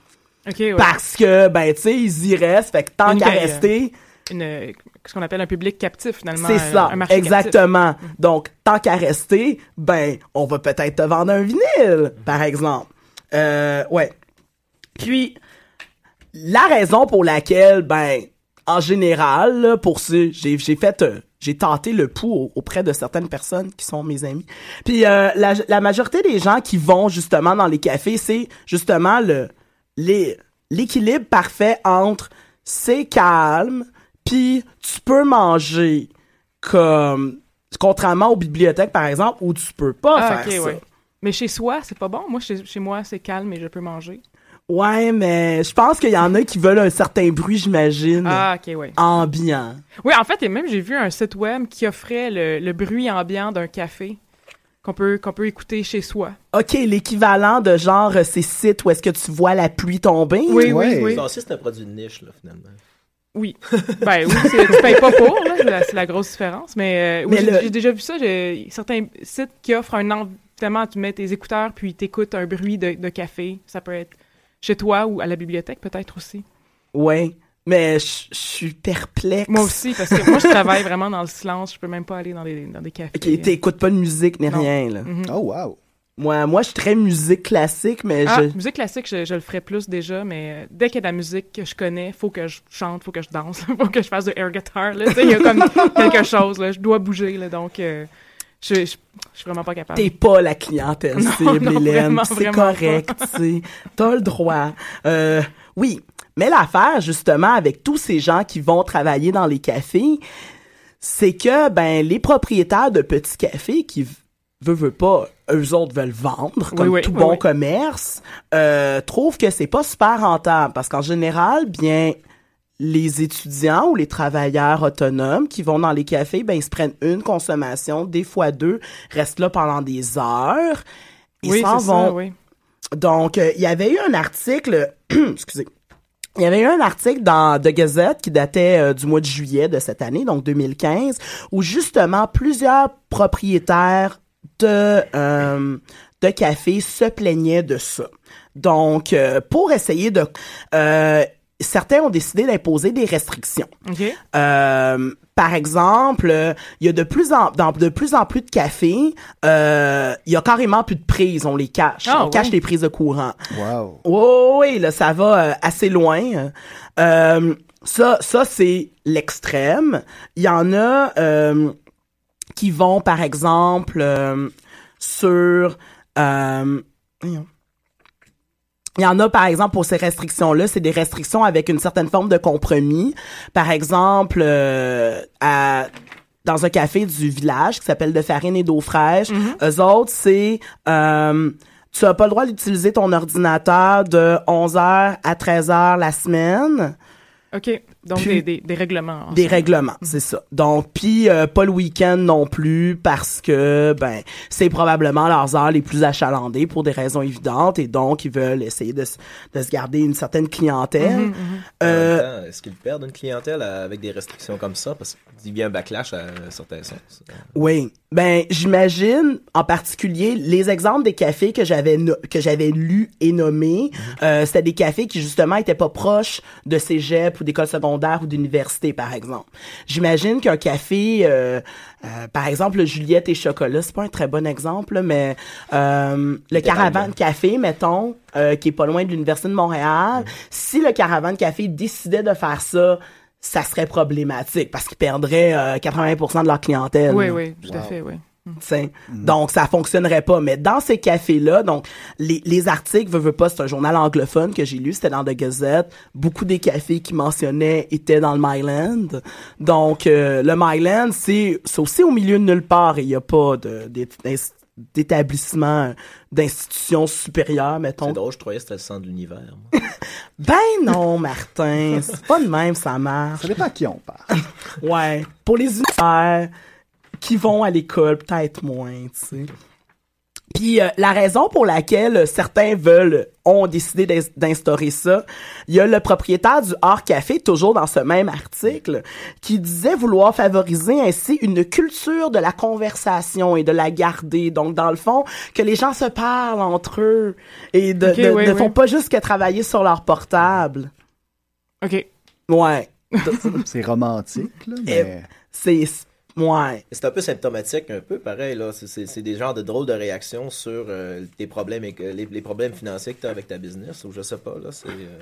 OK, ouais. parce que, ben, tu sais, ils y restent, fait que tant qu'à rester... Une, euh, ce qu'on appelle un public captif, finalement. C'est ça, un marché captif. exactement. Donc, tant qu'à rester, ben, on va peut-être te vendre un vinyle, par exemple. Euh, ouais. Puis, la raison pour laquelle, ben, en général, là, pour ce, j'ai, j'ai fait, euh, j'ai tenté le pouls au- auprès de certaines personnes qui sont mes amis. Puis, euh, la, la majorité des gens qui vont justement dans les cafés, c'est justement le, l'équilibre parfait entre c'est calme, puis tu peux manger comme contrairement aux bibliothèques par exemple où tu peux pas Ah, faire ça. ouais. Mais chez soi, c'est pas bon. Moi, chez, chez moi, c'est calme et je peux manger. Ouais, mais je pense qu'il y en a qui veulent un certain bruit, j'imagine, Ah, OK, ouais. ambiant. Oui, en fait, et même, j'ai vu un site web qui offrait le, le bruit ambiant d'un café qu'on peut, qu'on peut écouter chez soi. OK, l'équivalent de genre euh, ces sites où est-ce que tu vois la pluie tomber? Oui, oui, oui. Ça aussi, c'est un produit de niche, là, finalement. Oui. ben oui, c'est- tu payes pas pour, là, c'est la, grosse différence. Mais, euh, oui, j'ai le- déjà vu ça. J'ai certains sites qui offrent un Finalement, tu mets tes écouteurs puis t'écoutes un bruit de, de café. Ça peut être chez toi ou à la bibliothèque, peut-être aussi? Ouais. Mais je suis perplexe. Moi aussi, parce que moi, je travaille vraiment dans le silence. Je peux même pas aller dans, les, dans des cafés. OK, t'écoutes pas de musique ni Non. rien, là. Mhm. Oh, wow. Moi, moi, je suis très musique classique, mais Ah, je... musique classique, je, je le ferais plus déjà, mais euh, dès qu'il y a de la musique que je connais, faut que je chante, faut que je danse, faut que je fasse de air guitar. là. Tu sais, Il y a comme quelque chose, là. je dois bouger, là, donc euh, je, je, je suis vraiment pas capable. T'es pas la clientèle Non, cible, non, Hélène. vraiment, C'est correct, tu. T'as le droit. Euh, oui. Mais l'affaire, justement, avec tous ces gens qui vont travailler dans les cafés, c'est que, ben, les propriétaires de petits cafés qui veut, veut pas, eux autres veulent vendre, comme oui, tout oui, bon commerce, euh, trouvent que c'est pas super rentable. Parce qu'en général, bien, les étudiants ou les travailleurs autonomes qui vont dans les cafés, ben, ils se prennent une consommation, des fois deux, restent là pendant des heures. Ils oui, s'en vont. ça, oui. Donc, euh, il y avait eu un article, excusez, il y avait eu un article dans The Gazette qui datait euh, du mois de juillet de cette année, donc 2015, où justement plusieurs propriétaires de euh, de cafés se plaignaient de ça. Donc, pour essayer de, certains ont décidé d'imposer des restrictions. OK. Euh, par exemple, euh, il y a de plus en dans de plus en plus de cafés, euh, il y a carrément plus de prises, on les cache, Ah, on cache les prises de courant. Wow. Oui, oui, là, ça va euh, assez loin. Euh, ça, ça c'est l'extrême. Il y en a euh, qui vont, par exemple, euh, sur... euh, voyons. Il y en a, par exemple, pour ces restrictions-là, c'est des restrictions avec une certaine forme de compromis. Par exemple, euh, à dans un café du village qui s'appelle de farine et d'eau fraîche. Eux autres, c'est euh, tu as pas le droit d'utiliser ton ordinateur de 11h à 13h la semaine. OK. Donc, Puis- des, des, des règlements. Des règlements, c'est ça. Donc, puis euh, pas le week-end non plus parce que ben c'est probablement leurs heures les plus achalandées pour des raisons évidentes et donc ils veulent essayer de, de se garder une certaine clientèle. Mhm, En Euh, Est-ce qu'ils perdent une clientèle avec des restrictions comme ça? Parce qu'il y a un backlash à un certain sens. Oui. Ben, j'imagine, en particulier, les exemples des cafés que j'avais no- que j'avais lus et nommés, euh, c'était des cafés qui, justement, étaient pas proches de cégep ou d'école secondaire ou d'université, par exemple. J'imagine qu'un café, euh, euh, par exemple, le Juliette et Chocolat, c'est pas un très bon exemple, là, mais euh, le Caravane Café, mettons, euh, qui est pas loin de l'Université de Montréal, si le Caravane Café décidait de faire ça, ça serait problématique parce qu'ils perdraient euh, 80% de leur clientèle. Oui, oui, tout à fait, oui. T'sais. Donc, ça fonctionnerait pas. Mais dans ces cafés-là, donc, les, les articles, veux, veux pas, c'est un journal anglophone que j'ai lu, c'était dans The Gazette. Beaucoup des cafés qui mentionnaient étaient dans le Myland. Donc, euh, le Myland, c'est c'est aussi au milieu de nulle part et il y a pas d'établissement, d'institutions supérieures, mettons. C'est drôle, je croyais que c'était le centre de l'univers. moi. Ben non, Martin, c'est pas de même, ça marche. Ça dépend à qui on parle. Ouais. Pour les universitaires qui vont à l'école, peut-être moins, tu sais. Puis euh, la raison pour laquelle euh, certains veulent ont décidé d'ins- d'instaurer ça, il y a le propriétaire du Art Café toujours dans ce même article qui disait vouloir favoriser ainsi une culture de la conversation et de la garder. Donc dans le fond que les gens se parlent entre eux et de, Ok, de- oui, ne oui. font pas juste que travailler sur leur portable. OK. Ouais. C'est romantique, là, mais... C'est ouais. C'est un peu symptomatique, un peu pareil. là. C'est- des genres de drôles de réactions sur euh, tes problèmes et les, les problèmes financiers que tu as avec ta business, ou je sais pas. là. C'est. euh,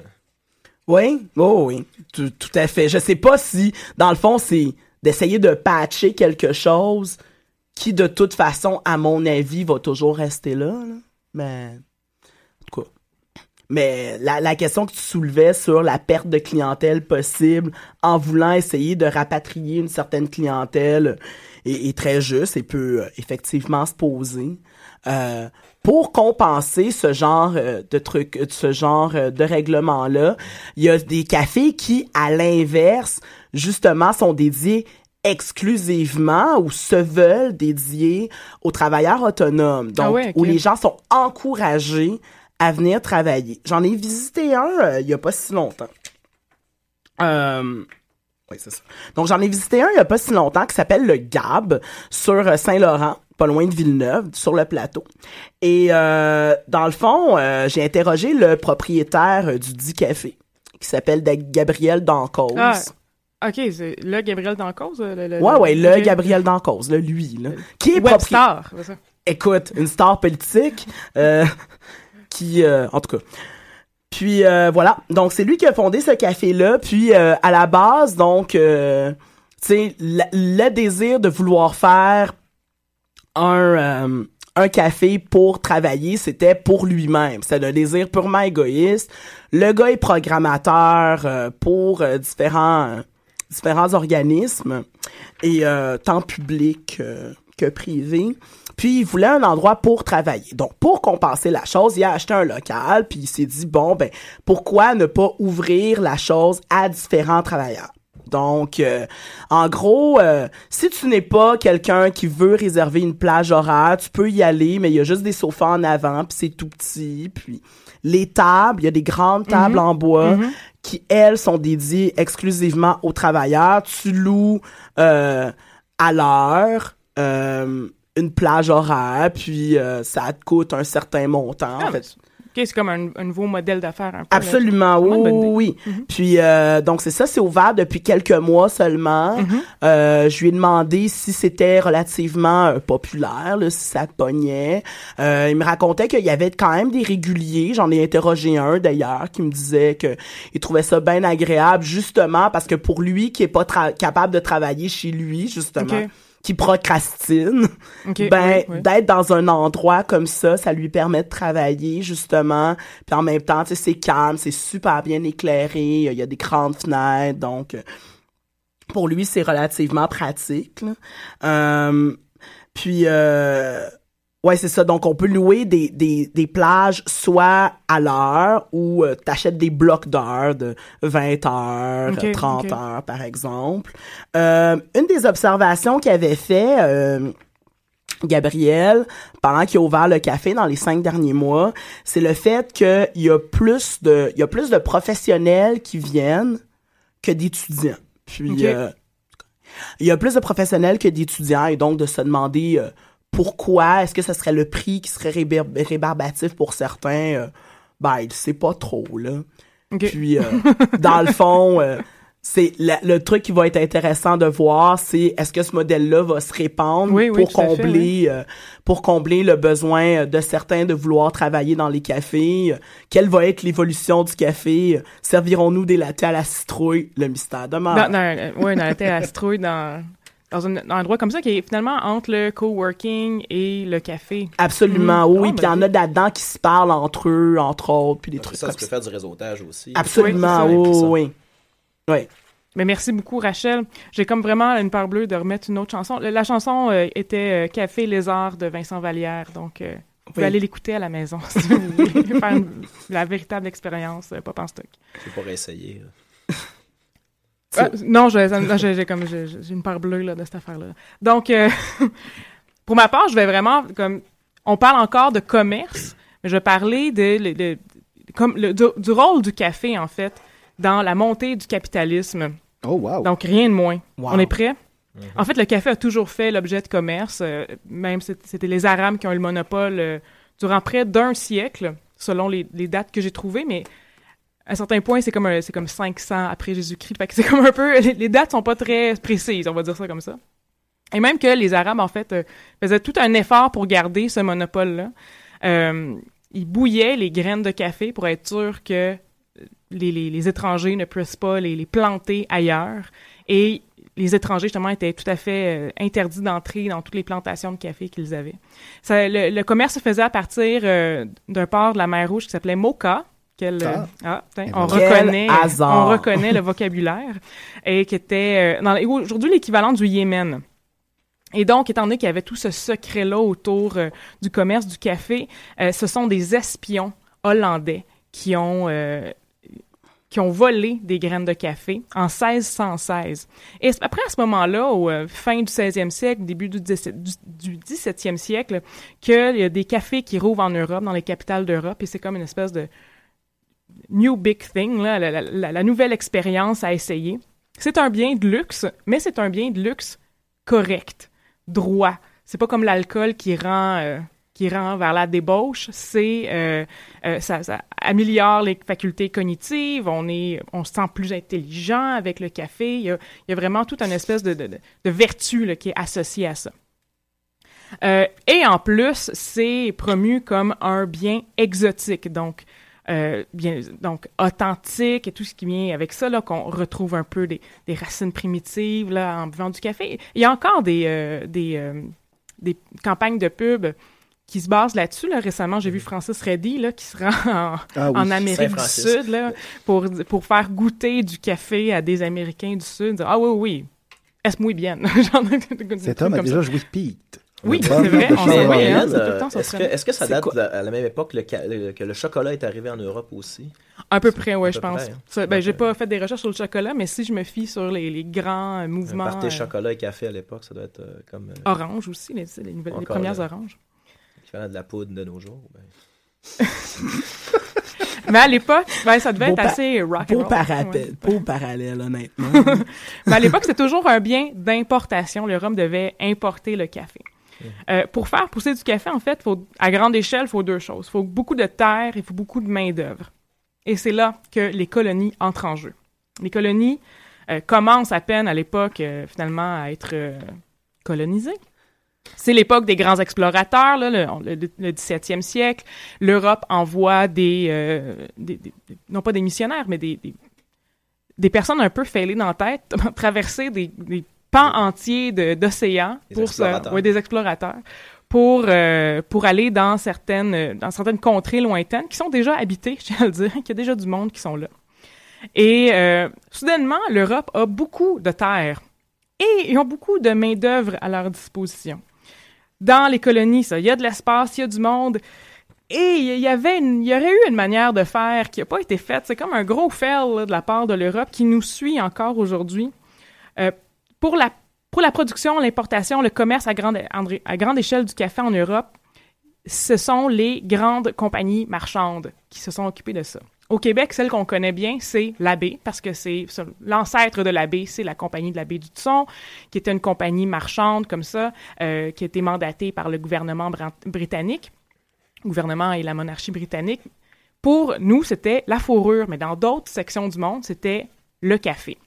Oui, oh oui, tout, tout à fait. Je sais pas si, dans le fond, c'est d'essayer de patcher quelque chose qui, de toute façon, à mon avis, va toujours rester là. là. Mais. Mais la, la question que tu soulevais sur la perte de clientèle possible en voulant essayer de rapatrier une certaine clientèle est, est très juste et peut euh, effectivement se poser. Euh, pour compenser ce genre euh, de truc, ce genre euh, de règlement-là, il y a des cafés qui, à l'inverse, justement, sont dédiés exclusivement ou se veulent dédier aux travailleurs autonomes. Donc, Ah ouais, où les gens sont encouragés à venir travailler. J'en ai visité un euh, il y a pas si longtemps. Euh, oui, c'est ça. Donc, j'en ai visité un il y a pas si longtemps qui s'appelle le Gab sur euh, Saint-Laurent, pas loin de Villeneuve, sur le plateau. Et euh, dans le fond, euh, j'ai interrogé le propriétaire du dit café qui s'appelle Gabriel Dancause. Ah, OK, c'est le Gabriel Dancause? Le, le- Ouais, ouais, le. Gabriel Dancause, là, lui, là, qui est propriétaire. Écoute, une star politique euh, qui, euh, en tout cas. Puis euh, voilà, donc c'est lui qui a fondé ce café-là. Puis euh, à la base, donc, tu le, le désir de vouloir faire un café pour travailler, c'était pour lui-même. C'est un désir purement égoïste. Le gars est programmateur pour différents différents organismes et tant public que privé. Puis il voulait un endroit pour travailler. Donc pour compenser la chose, il a acheté un local, puis il s'est dit bon ben pourquoi ne pas ouvrir la chose à différents travailleurs? Donc, euh, en gros, euh, si tu n'es pas quelqu'un qui veut réserver une plage horaire, tu peux y aller, mais il y a juste des sofas en avant, puis c'est tout petit. Puis les tables, il y a des grandes tables en bois qui, elles, sont dédiées exclusivement aux travailleurs. Tu loues euh, à l'heure euh, une plage horaire, puis euh, ça te coûte un certain montant. Ah, en fait. C'est comme un, un nouveau modèle d'affaires un peu. là. Absolument, oui, oui. oui. Puis euh, donc c'est ça, c'est ouvert depuis quelques mois seulement. Euh, je lui ai demandé si c'était relativement euh, populaire, là, si ça te pognait. Il me racontait qu'il y avait quand même des réguliers. J'en ai interrogé un d'ailleurs qui me disait que il trouvait ça bien agréable justement parce que pour lui qui est pas capable de travailler chez lui justement. Qui procrastine, ben oui, oui. d'être dans un endroit comme ça, ça lui permet de travailler justement. Puis en même temps, tu sais, c'est calme, c'est super bien éclairé, il y a des grandes fenêtres, donc euh, pour lui, c'est relativement pratique. là. Euh, puis, euh, ouais, c'est ça. Donc, on peut louer des, des, des plages soit à l'heure ou euh, t'achètes des blocs d'heures de 20 heures, Ok, 30 ok. heures, par exemple. Euh, une des observations qu'il avait fait... euh, Gabriel, pendant qu'il a ouvert le café dans les cinq derniers mois, c'est le fait qu'il y a plus de, il y a plus de professionnels qui viennent que d'étudiants. Puis, euh, il y a plus de professionnels que d'étudiants et donc de se demander pourquoi, est-ce que ce serait le prix qui serait réber- rébarbatif pour certains, euh, ben, il sait pas trop, là. Puis, euh, dans le fond, euh, c'est la- le truc qui va être intéressant de voir, c'est est-ce que ce modèle-là va se répandre Oui, oui, pour fait, combler euh, pour combler le besoin de certains de vouloir travailler dans les cafés? Quelle va être l'évolution du café? Servirons-nous des lattes à la citrouille? Le mystère demeure. Dans, dans, ouais, dans la à citrouille, dans, dans un, un endroit comme ça qui est finalement entre le coworking et le café. Absolument, Mhm. oui. Ah, Puis il y en ben, a là-dedans qui se parlent entre eux, entre autres, puis des Après trucs ça, comme tu peux ça. faire du réseautage aussi. Absolument, Oui, oui. Mais merci beaucoup, Rachel. J'ai comme vraiment une part bleue de remettre une autre chanson. La, la chanson euh, était euh, Café Lézard de Vincent Vallière, donc euh, vous pouvez Oui. aller l'écouter à la maison si vous voulez faire une- la véritable expérience euh, pop en stock. Je vais pas réessayer. Ah, non, je- ça- non, j'ai j'ai comme j'ai j'ai une part bleue là, de cette affaire-là. Donc, euh, pour ma part, je vais vraiment comme on parle encore de commerce, mais je vais parler de, de- de- comme le, du, du rôle du café en fait dans la montée du capitalisme. Oh, wow. Donc rien de moins. Wow. On est prêt? En fait, le café a toujours fait l'objet de commerce. euh, même c'était les Arabes qui ont eu le monopole euh, durant près d'un siècle, selon les, les dates que j'ai trouvées, mais à un certain point, c'est comme, un- c'est comme 500 après Jésus-Christ. C'est comme un peu... Les, les dates sont pas très précises, on va dire ça comme ça. Et même que les Arabes, en fait, euh, faisaient tout un effort pour garder ce monopole-là. Euh, ils bouillaient les graines de café pour être sûr que les, les- étrangers ne puissent pas les, planter ailleurs. Et les étrangers, justement, étaient tout à fait euh, interdits d'entrer dans toutes les plantations de café qu'ils avaient. Le, le commerce se faisait à partir euh, d'un port de la mer Rouge qui s'appelait Mocha. Quel, euh, Ah. ah, Et on voilà. reconnaît, hasard. on reconnaît le vocabulaire et qui était euh, aujourd'hui l'équivalent du Yémen. Et donc, étant donné qu'il y avait tout ce secret-là autour euh, du commerce du café, euh, ce sont des espions hollandais qui ont qui ont volé des graines de café en 1616. Et c'est après à ce moment-là, au euh, fin du 16e siècle, début du, 17 du, du 17e siècle, qu'il y a des cafés qui rouvrent en Europe, dans les capitales d'Europe, et c'est comme une espèce de new big thing, la, nouvelle expérience à essayer. C'est un bien de luxe, mais c'est un bien de luxe correct, droit. C'est pas comme l'alcool qui rend euh, qui rend vers la débauche. C'est euh, euh, ça, améliore les facultés cognitives. On est on se sent plus intelligent avec le café. Il y a, vraiment toute une espèce de, vertu qui est associée à ça. Et en plus, c'est promu comme un bien exotique, donc euh, bien donc authentique et tout ce qui vient avec ça là qu'on retrouve un peu des, des racines primitives là en buvant du café. Il y a encore des euh, des euh, des campagnes de pub qui se basent là-dessus. Là. Récemment, j'ai vu Francis Reddy là, qui se rend en, Ah oui. en Amérique du. Sud là, pour, pour faire goûter du café à des Américains du Sud. Ah oui, oui, est muy bien? Cet homme a déjà joué Pete. Oui, c'est vrai, on oui, hein. Euh, est-ce que, ça date de à la même époque le ca- le- que le chocolat est arrivé en Europe aussi? À peu près, oui, je pense. près, hein. Ça, ben, j'ai pas fait des recherches sur le chocolat, mais si je me fie sur les, les grands euh, mouvements party euh, chocolat et café à l'époque, ça doit être euh, comme euh, orange aussi, les, les, nouvelles- les premières là. oranges. l'équivalent de la poudre de nos jours. ben. Mais à l'époque, ben, ça devait Beau être assez rock and Beau roll. parallèle, Ouais. beau parallèle, honnêtement. Mais à l'époque, c'était toujours un bien d'importation. Le Rhum devait importer le café. Euh, pour faire pousser du café, en fait, à grande échelle, il faut deux choses. Il faut beaucoup de terre et il faut beaucoup de main-d'œuvre. Et c'est là que les colonies entrent en jeu. Les colonies euh, commencent à peine à l'époque, euh, finalement, à être colonisées. C'est l'époque des grands explorateurs, le, le, le 17e siècle. L'Europe envoie des, non pas des missionnaires, mais des, des, des personnes un peu fêlées dans la tête, traverser des, des pans entiers de- d'océans Des pour se- explorateurs. ouais, des explorateurs pour euh, pour aller dans certaines dans certaines contrées lointaines qui sont déjà habitées, je tiens à le dire, qu'il y a déjà du monde qui sont là. Et euh, soudainement, l'Europe a beaucoup de terres et ils ont beaucoup de main-d'œuvre à leur disposition. Dans les colonies, ça, il y a de l'espace, il y a du monde. Et il y avait une- il y aurait eu une manière de faire qui n'a pas été faite. C'est comme un gros fail là, de la part de l'Europe qui nous suit encore aujourd'hui. Euh, pour, la, production, l'importation, le commerce à grande, à grande échelle du café en Europe, ce sont les grandes compagnies marchandes qui se sont occupées de ça. Au Québec, celle qu'on connaît bien, c'est l'Abbé, parce que c'est l'ancêtre de l'Abbé, c'est la compagnie de l'Abbé du Tson, qui était une compagnie marchande comme ça, euh, qui été mandatée par le gouvernement britannique, gouvernement et la monarchie britannique. Pour nous, c'était la fourrure, mais dans d'autres sections du monde, c'était le café.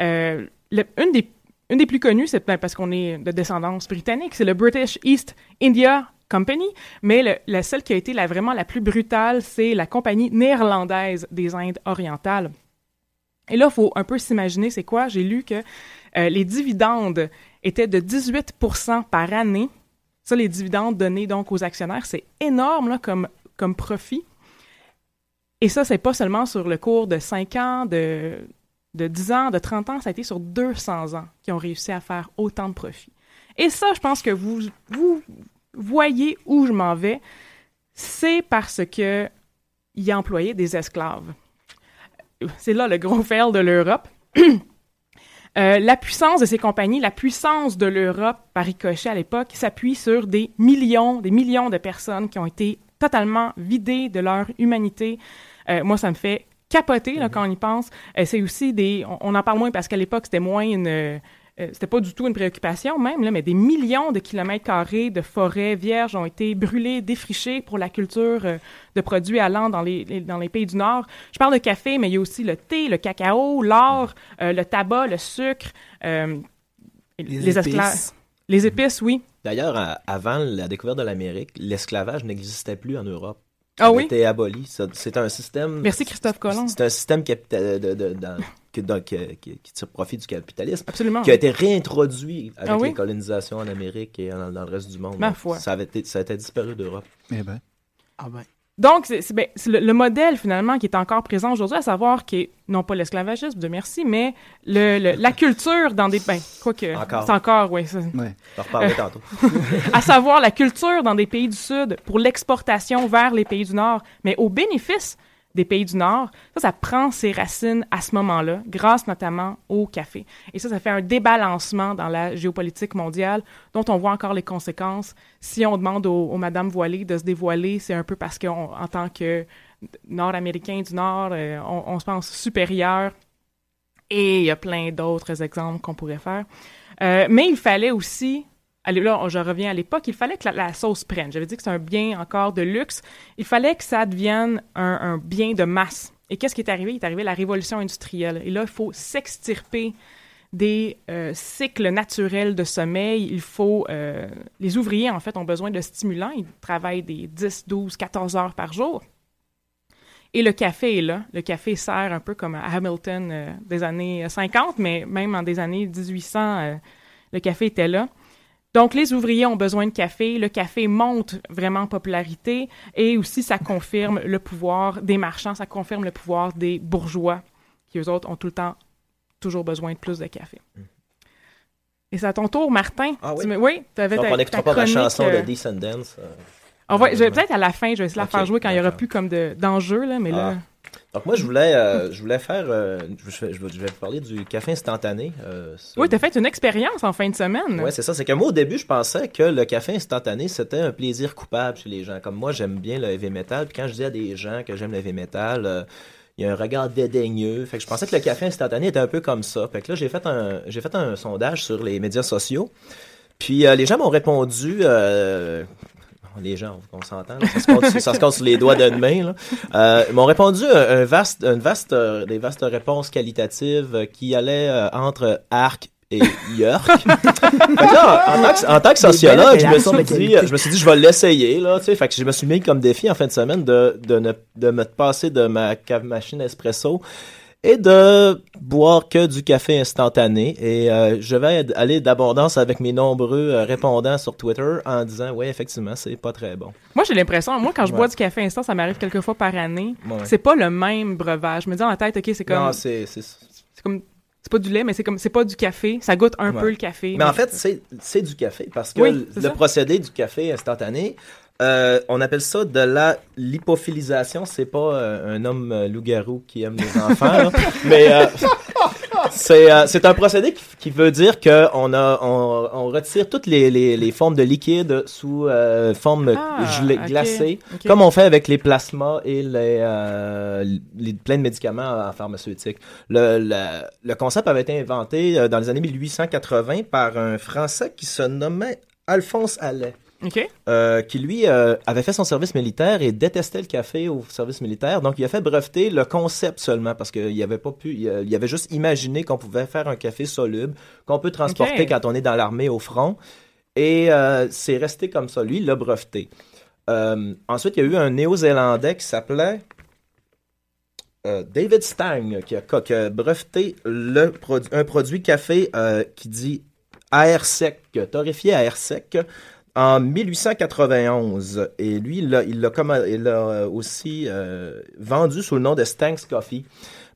Euh, le- une, des, une des plus connues, c'est parce qu'on est de descendance britannique, c'est le British East India Company, mais la celle qui a été vraiment la plus brutale, c'est la compagnie néerlandaise des Indes orientales. Et là, il faut un peu s'imaginer, c'est quoi? J'ai lu que euh, les dividendes étaient de 18% par année. Ça, les dividendes donnés donc aux actionnaires, c'est énorme comme, comme profit. Et ça, c'est pas seulement sur le cours de 5 ans, de, de 10 ans, de 30 ans, ça a été sur 200 ans qui ont réussi à faire autant de profit. Et ça, je pense que vous, voyez où je m'en vais. C'est parce que a employé des esclaves. C'est là le gros fail de l'Europe. Euh, la puissance de ces compagnies, la puissance de l'Europe par ricochet à l'époque, s'appuie sur des millions, des millions de personnes qui ont été totalement vidées de leur humanité. Euh, moi, ça me fait capoter là, quand on y pense. Euh, c'est aussi des, on, on en parle moins parce qu'à l'époque c'était moins une, euh, c'était pas du tout une préoccupation même là, mais des millions de kilomètres carrés de forêts vierges ont été brûlés, défrichés pour la culture euh, de produits allant dans les, les- dans les pays du Nord. Je parle de café, mais il y a aussi le thé, le cacao, l'or, euh, le tabac, le sucre, euh, Les esclaves. épices. Les épices, oui. D'ailleurs, avant la découverte de l'Amérique, l'esclavage n'existait plus en Europe. Ah oui? été aboli. C'est un système. Merci Christophe Colomb. C'est un système capital, de, de- dans- que- dans- qui, qui- qui tire profit du capitalisme, Absolument. qui a été réintroduit avec Ah oui? les colonisations en Amérique et dans, dans le reste du monde. Ma Donc, foi. Ça avait été, ça a été disparu d'Europe. Eh ben. Ah ben. Donc, c'est c'est- ben, c'est le, le modèle finalement qui est encore présent aujourd'hui, à savoir qui est non pas l'esclavagisme, de merci, mais le, le- la culture dans des ben, quoi que Encore. c'est encore, oui, ça- Euh, tantôt. à savoir la culture dans des pays du Sud pour l'exportation vers les pays du Nord, mais au bénéfice des pays du Nord. Ça, prend ses racines à ce moment-là, grâce notamment au café. Et ça, ça fait un débalancement dans la géopolitique mondiale dont on voit encore les conséquences. Si on demande aux, aux Madame voilées de se dévoiler, c'est un peu parce qu'en tant que Nord-Américain du Nord, euh, on, se pense supérieur. Et il y a plein d'autres exemples qu'on pourrait faire. Euh, mais il fallait aussi là, je reviens à l'époque, il fallait que la, sauce prenne. J'avais dit que c'est un bien encore de luxe. Il fallait que ça devienne un, bien de masse. Et qu'est-ce qui est arrivé? Il est arrivé la révolution industrielle. Et là, il faut s'extirper des euh, cycles naturels de sommeil. Il faut... euh, les ouvriers, en fait, ont besoin de stimulants. Ils travaillent des 10, 12, 14 heures par jour. Et le café est là. Le café sert un peu comme à Hamilton euh, des années 50, mais même en des années 1800, euh, le café était là. Donc, les ouvriers ont besoin de café. Le café monte vraiment en popularité et aussi ça confirme le pouvoir des marchands, ça confirme le pouvoir des bourgeois qui, eux autres, ont tout le temps toujours besoin de plus de café. Et c'est à ton tour, Martin. Ah oui? Tu me- oui, tu avais Donc, ta, on n'écoutera pas ma chanson euh, de Descendants. euh. On va- je vais- Peut-être à la fin, je vais essayer de la faire jouer quand il n'y aura plus comme de- d'enjeu, là, mais là... Ah. Donc, moi, je voulais, euh, je voulais faire. euh, je, vais- je vais je vais vous parler du café instantané. euh, Oui, tu as fait une expérience en fin de semaine. Ouais, c'est ça. C'est que moi, au début, je pensais que le café instantané, c'était un plaisir coupable chez les gens. Comme moi, j'aime bien le heavy metal. Puis quand je dis à des gens que j'aime le heavy metal, euh, il y a un regard dédaigneux. Fait que je pensais que le café instantané était un peu comme ça. Fait que là, j'ai fait un, j'ai fait un sondage sur les médias sociaux. Puis euh, les gens m'ont répondu. euh, les gens, on s'entend, ça, se compte, ça se compte sur les doigts d'une main. Là. Euh, ils m'ont répondu un, un vaste, une vaste, euh, des vastes réponses qualitatives euh, qui allaient euh, entre arc et York. Là, en, tant que, en tant que sociologue, je me suis dit, je me suis dit, je vais l'essayer, là, tu sais. Fait que je me suis mis comme défi en fin de semaine de, de, ne, de me passer de ma cave machine espresso et de boire que du café instantané. Et euh, je vais aller d'abondance avec mes nombreux euh, répondants sur Twitter en disant, oui, effectivement, c'est pas très bon. Moi, j'ai l'impression, moi, quand je Ouais. bois du café instant, ça m'arrive quelques fois par année. Ouais. C'est pas le même breuvage. Je me dis dans la tête, OK, c'est comme. Non, c'est... c'est- comme. C'est pas du lait, mais c'est comme. C'est pas du café. Ça goûte un Ouais. peu le café. Mais en fait, c'est du café parce que Oui, le ça. procédé du café instantané, euh, on appelle ça de la lipophilisation. C'est pas euh, un homme euh, loup-garou qui aime les enfants, là. mais euh, c'est euh, c'est un procédé qui, qui veut dire que on a on, on retire toutes les, les, les formes de liquide sous euh, forme Ah, gelée- glacée, comme on fait avec les plasmas et les, euh, les plein de médicaments en pharmaceutique. Le, le, le concept avait été inventé dans les années 1880 par un Français qui se nommait Alphonse Allais. Euh, qui lui euh, avait fait son service militaire et détestait le café au service militaire. Donc, il a fait breveter le concept seulement parce qu'il avait pas pu, il, euh, il avait juste imaginé qu'on pouvait faire un café soluble qu'on peut transporter quand on est dans l'armée au front. Et euh, c'est resté comme ça. Lui, il l'a breveté. Ensuite, il y a eu un Néo-Zélandais qui s'appelait David Stang qui a, qui a breveté le produ- un produit café qui dit air sec, torréfié à air sec en 1891. Et lui, il l'a il l'a comma- il l'a, euh, aussi euh, vendu sous le nom de Stang's Coffee.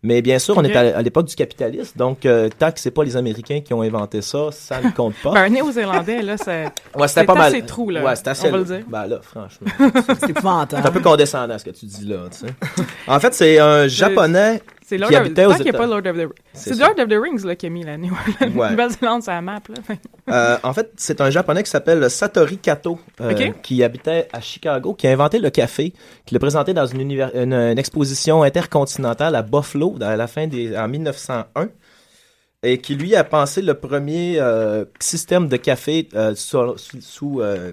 Mais bien sûr, on est à, à l'époque du capitalisme, donc euh, tant que c'est pas les Américains qui ont inventé ça, ça ne compte pas. Ben, un néo-zélandais, là, c'est. ouais, c'est assez trou, là. Ouais, c'est assez On va le dire. Ben là, franchement. C'est épouvantable. C'est un peu condescendant ce que tu dis là, tu sais. En fait, c'est un japonais. C'est Lord of habitait aux Tant qu'il n'y a États- pas Lord of the C'est ça. Lord of the Rings là, qui a mis la. Nouvelle-Zélande sur la map. Là. Euh, en fait, c'est un japonais qui s'appelle Satori Kato, euh, qui habitait à Chicago, qui a inventé le café, qui l'a présenté dans une, univers- une, une exposition intercontinentale à Buffalo à la fin des en 1901 et qui lui a pensé le premier euh, système de café euh, sous, euh,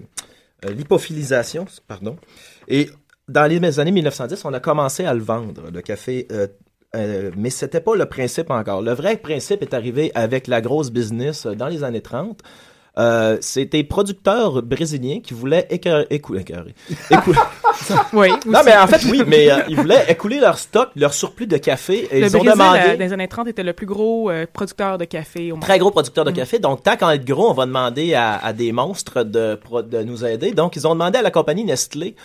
l'hypophilisation, pardon. Et dans les années 1910, on a commencé à le vendre, le café. Euh, mais c'était pas le principe encore. Le vrai principe est arrivé avec la grosse business euh, dans les années 30. Euh, c'était producteurs brésiliens qui voulaient écœurer, écouler, écouler. Oui. non, mais en fait, oui, mais euh, ils voulaient écouler leur stock, leur surplus de café, et le ils ont Brésil, demandé euh, dans les années 30, était le plus gros euh, producteur de café au monde. très gros producteur Mm. de café. Donc, tant qu'en être gros, on va demander à, à des monstres de nous aider. Donc, ils ont demandé à la compagnie Nestlé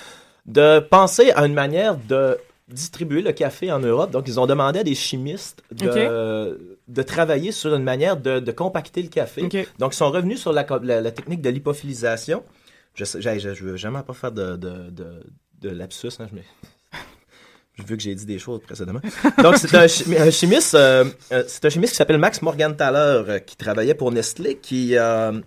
de penser à une manière de distribuer le café en Europe. Donc, ils ont demandé à des chimistes de, de travailler sur une manière de, de compacter le café. Donc, ils sont revenus sur la, co- la- la technique de l'hypophilisation. Je je veux jamais pas faire de, de, lapsus. Hein, je vu que j'ai dit des choses précédemment. Donc, c'est un, chi- un chimiste, euh, euh, c'est un chimiste qui s'appelle Max Morgenthaler, euh, qui travaillait pour Nestlé, qui, euh,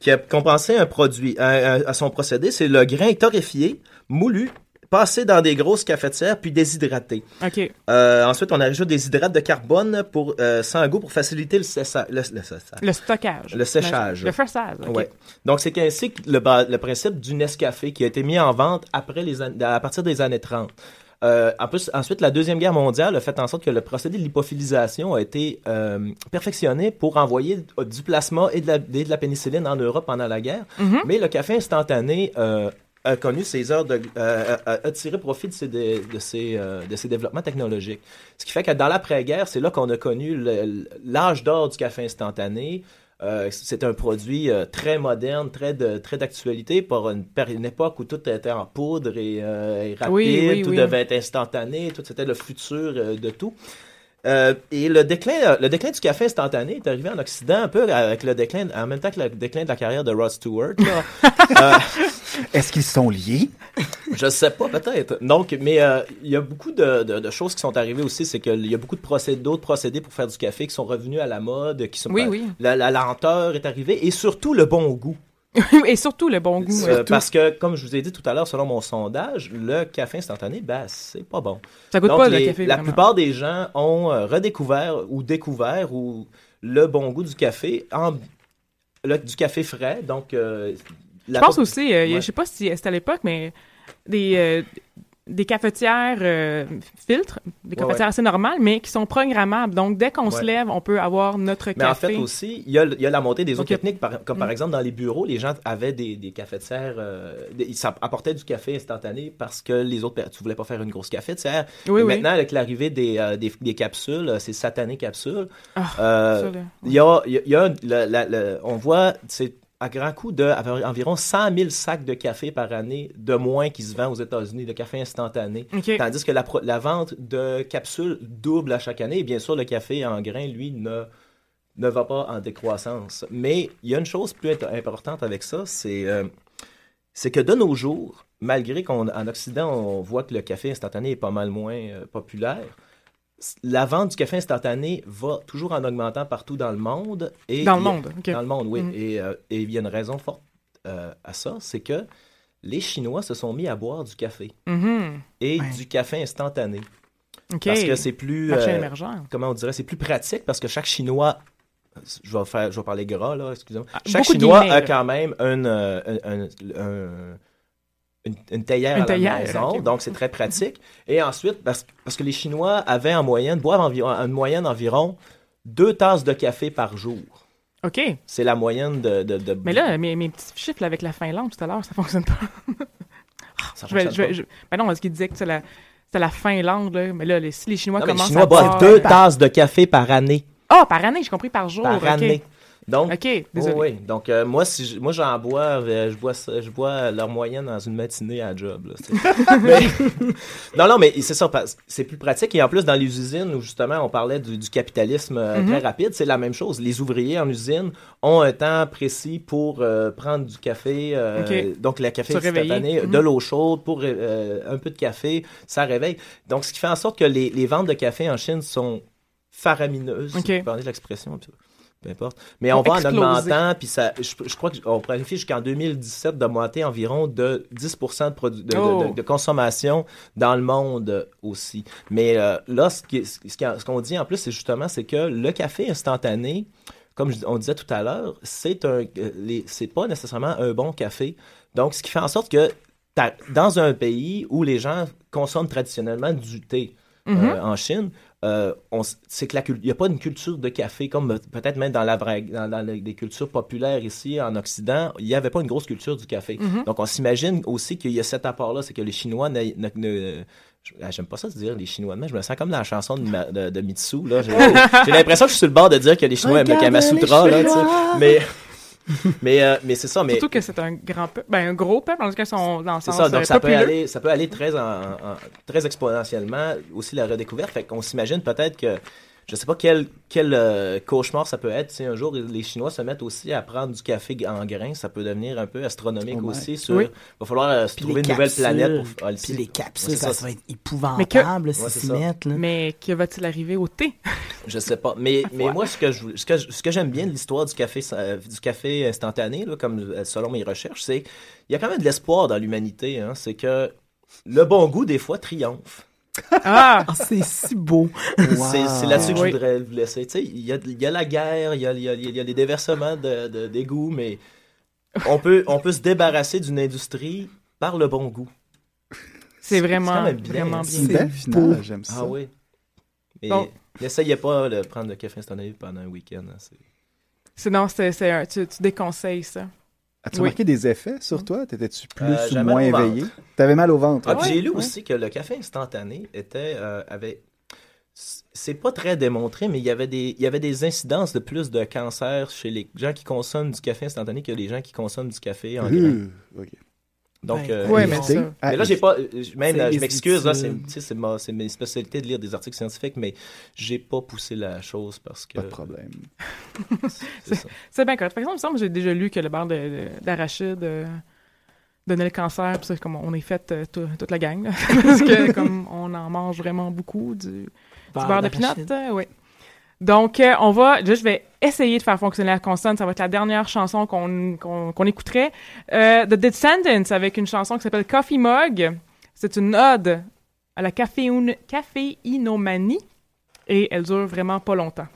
qui a compensé un produit à son procédé. C'est le grain torréfié, moulu, passé dans des grosses cafetières, puis déshydraté. OK. Euh, ensuite, on ajoute des hydrates de carbone pour, euh, sans goût pour faciliter le, le, le stockage. Le séchage. Le. OK. Ouais. Donc, c'est ainsi que le, le principe du Nescafé qui a été mis en vente après les an- à partir des années 30. Euh, en plus, ensuite, la Deuxième Guerre mondiale a fait en sorte que le procédé de l'hypophilisation a été euh, perfectionné pour envoyer du plasma et de, la, et de la pénicilline en Europe pendant la guerre. Mhm. Mais le café instantané euh, a connu ses heures de... euh, a, a tiré profit de ses, de, de ses, euh, de ses développements technologiques. Ce qui fait que dans l'après-guerre, c'est là qu'on a connu l'âge d'or du café instantané. Euh, c'est un produit très moderne, très de très d'actualité pour une, une époque où tout était en poudre et, et rapide, Oui, oui, tout oui. devait être instantané, tout c'était le futur de tout. Euh, et le déclin, le déclin du café instantané est arrivé en Occident un peu avec le déclin, en même temps que le déclin de la carrière de Rod Stewart. Euh, Est-ce qu'ils sont liés? je sais pas, peut-être. Donc, mais euh, il y a beaucoup de, de- de choses qui sont arrivées aussi. C'est qu'il y a beaucoup de procédés, d'autres procédés pour faire du café qui sont revenus à la mode, qui sont Oui, pas- oui. La, la lenteur est arrivée et surtout le bon goût. Et surtout le bon goût. Euh, euh, parce que, comme je vous ai dit tout à l'heure, selon mon sondage, le café instantané, ben, c'est pas bon. Ça goûte Donc, pas les- le café. la vraiment. plupart des gens ont euh, redécouvert ou découvert ou le bon goût du café en le- du café frais. Donc, euh, Je pense aussi, euh, Ouais. je sais pas si c'était à l'époque, mais des, euh, des cafetières euh, filtres, des Ouais, cafetières ouais. assez normales, mais qui sont programmables. Donc, dès qu'on se lève, on peut avoir notre Mais en café. fait aussi, il y a, il y a la montée des autres techniques, par- comme par Mm. exemple dans les bureaux, les gens avaient des, des cafetières, euh, des- ils s'app- apportaient du café instantané parce que les autres, tu voulais pas faire une grosse cafetière. Oui, oui. Maintenant, avec l'arrivée des, euh, des, des capsules, euh, ces satanées capsules, Ah, ça, il y a, il y a- il y a le- la- le- on voit, c'est à grand coup de environ 100 000 sacs de café par année de moins qui se vend aux États-Unis, de café instantané. Tandis que la, vente de capsules double à chaque année. Et bien sûr, le café en grains, lui, ne, ne va pas en décroissance. Mais il y a une chose plus importante avec ça, c'est euh, c'est que de nos jours, malgré qu'en Occident, on voit que le café instantané est pas mal moins euh, populaire, la vente du café instantané va toujours en augmentant partout dans le monde. Et Dans le a- monde. Dans le monde, oui. Et, euh, et il y a une raison forte euh, à ça, c'est que les Chinois se sont mis à boire du café Mhm. et Ouais. du café instantané. Parce que c'est plus. Euh, émergent. comment on dirait C'est plus pratique parce que chaque Chinois. Je vais, faire, je vais parler gras, là, excusez-moi. Ah, Chaque Chinois a quand même une, un- un- un- une, une théière Une à la maison, donc c'est très pratique. Et ensuite, parce, parce que les Chinois avaient en moyenne, boivent environ, en moyenne environ deux tasses de café par jour. OK. C'est la moyenne de. de, de- Mais là, mes, mes petits chiffres là, avec la Finlande tout à l'heure, ça fonctionne pas. ça Je vais, fonctionne je vais- pas. je- Ben non, parce qu'il disait que c'est la, c'est la Finlande, là. Mais là, les, si les Chinois Non, mais les commencent Chinois à boivent boire... deux par- tasses de café par année. Ah, par année, j'ai compris par jour. Par année. Donc, OK, désolé. Oh, oui, donc euh, moi, si je- moi j'en bois, euh, je bois, je bois leur moyenne dans une matinée à job. là, c'est- Mais- non, non, mais c'est ça, c'est plus pratique. Et en plus, dans les usines où justement on parlait du, du capitalisme euh, Mhm. très rapide, c'est la même chose. Les ouvriers en usine ont un temps précis pour euh, prendre du café, euh, donc le café Se réveiller. instantané, Mhm. de l'eau chaude pour euh, un peu de café, ça réveille. Donc, ce qui fait en sorte que les, les ventes de café en Chine sont faramineuses. Si vous parlez de l'expression. Peu importe. Mais on va en augmentant, puis ça, je, je crois qu'on planifie jusqu'en 2017 d'augmenter environ de 10% de, de, Oh. de- de consommation dans le monde aussi. Mais euh, là, ce qu'on dit en plus, c'est justement c'est que le café instantané, comme je- on disait tout à l'heure, c'est un, euh, c'est pas nécessairement un bon café. Donc, ce qui fait en sorte que dans un pays où les gens consomment traditionnellement du thé, Mhm. euh, en Chine, euh, c'est que la il n'y a pas une culture de café comme euh, peut-être même dans, la, vraie- dans, dans les, les cultures populaires ici en Occident, il n'y avait pas une grosse culture du café. Mhm. Donc on s'imagine aussi qu'il y a cet apport-là, c'est que les Chinois ne- je- ah, J'aime pas ça de dire les Chinois, mais je me sens comme dans la chanson de, Ma- de, de Mitsu. là. J'ai l'impression que je suis sur le bord de dire que les Chinois aiment le Kamasutra. Là, mais mais, euh, mais c'est ça. Mais Surtout que c'est un grand peuple, ben un gros peuple, lequel ils sont dans le sens ça, donc euh, ça peut, aller, ça peut aller très, en, en- très exponentiellement, aussi la redécouverte. Fait qu'on s'imagine peut-être que, je sais pas quel, quel euh, cauchemar ça peut être, si un jour les Chinois se mettent aussi à prendre du café en grains, ça peut devenir un peu astronomique Oh aussi. Sur, Oui. va falloir euh, se Puis trouver une nouvelle planète pour ah, le- Puis les capsules, Ouais, ça, va être épouvantable Ouais, si c'est s'y mettent. Là. Mais que va-t-il arriver au thé? Je sais pas. Mais, mais moi, ce que je, ce que, ce que j'aime bien de l'histoire du café, euh, du café instantané, là, comme selon mes recherches, c'est il y a quand même de l'espoir dans l'humanité. Hein, c'est que le bon goût, des fois, triomphe. Ah! Ah, c'est si beau. C'est c'est là-dessus que Oui. je voudrais vous laisser. Tu sais, il y a, y a la guerre, il y a, il y a- il y a les déversements de, de- d'égouts, mais on peut, on peut se débarrasser d'une industrie par le bon goût. C'est c'est vraiment, quand même bien, vraiment. C'est bien. belle beau. j'aime ça. Ah oui. Mais Bon. n'essayez pas de prendre le café instantané pendant un week-end. hein, c'est- Sinon, c'est, c'est un- tu, tu déconseilles ça. As-tu Oui. remarqué des effets sur toi? T'étais-tu plus Euh, ou j'avais moins éveillé? T'avais mal au ventre. Ah, j'ai lu ouais. aussi que le café instantané était euh, avait c'est pas très démontré, mais il y avait des il y avait des incidences de plus de cancer chez les gens qui consomment du café instantané que les gens qui consomment du café en. Euh, ok. Donc Ouais. euh, Ouais, mais ça- là j'ai pas euh, même euh, je m'excuse là c'est c'est ma c'est mes spécialités de lire des articles scientifiques mais j'ai pas poussé la chose parce que Pas de problème. c'est bien correct. Par exemple, il me semble que j'ai déjà lu que le beurre de- de- d'arachide euh, donnait le cancer, puis c'est comme on est fait euh, tout- toute la gang, là. parce que comme on en mange vraiment beaucoup du, du beurre de pinot, euh, oui. Donc, euh, on va, là, je vais essayer de faire fonctionner la consonne. Ça va être la dernière chanson qu'on écouterait. Euh, The Descendants, avec une chanson qui s'appelle Coffee Mug. C'est une ode à la caféinomanie et elle dure vraiment pas longtemps.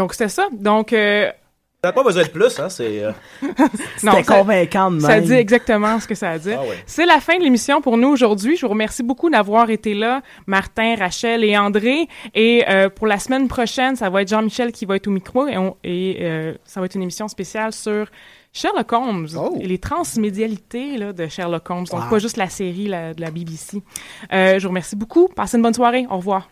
Donc, c'est ça. Donc, euh, T'as pas besoin de plus, hein, c'est... euh, non, C'était ça- convaincant de Ça même. dit exactement ce que ça dit. Ah ouais. C'est la fin de l'émission pour nous aujourd'hui. Je vous remercie beaucoup d'avoir été là, Martin, Rachel et André. Et euh, pour la semaine prochaine, ça va être Jean-Michel qui va être au micro et, on- et, euh, ça va être une émission spéciale sur Sherlock Holmes Oh. et les transmédialités là, de Sherlock Holmes. Donc Wow. pas juste la série la- de la BBC. Euh, je vous remercie beaucoup. Passez une bonne soirée. Au revoir.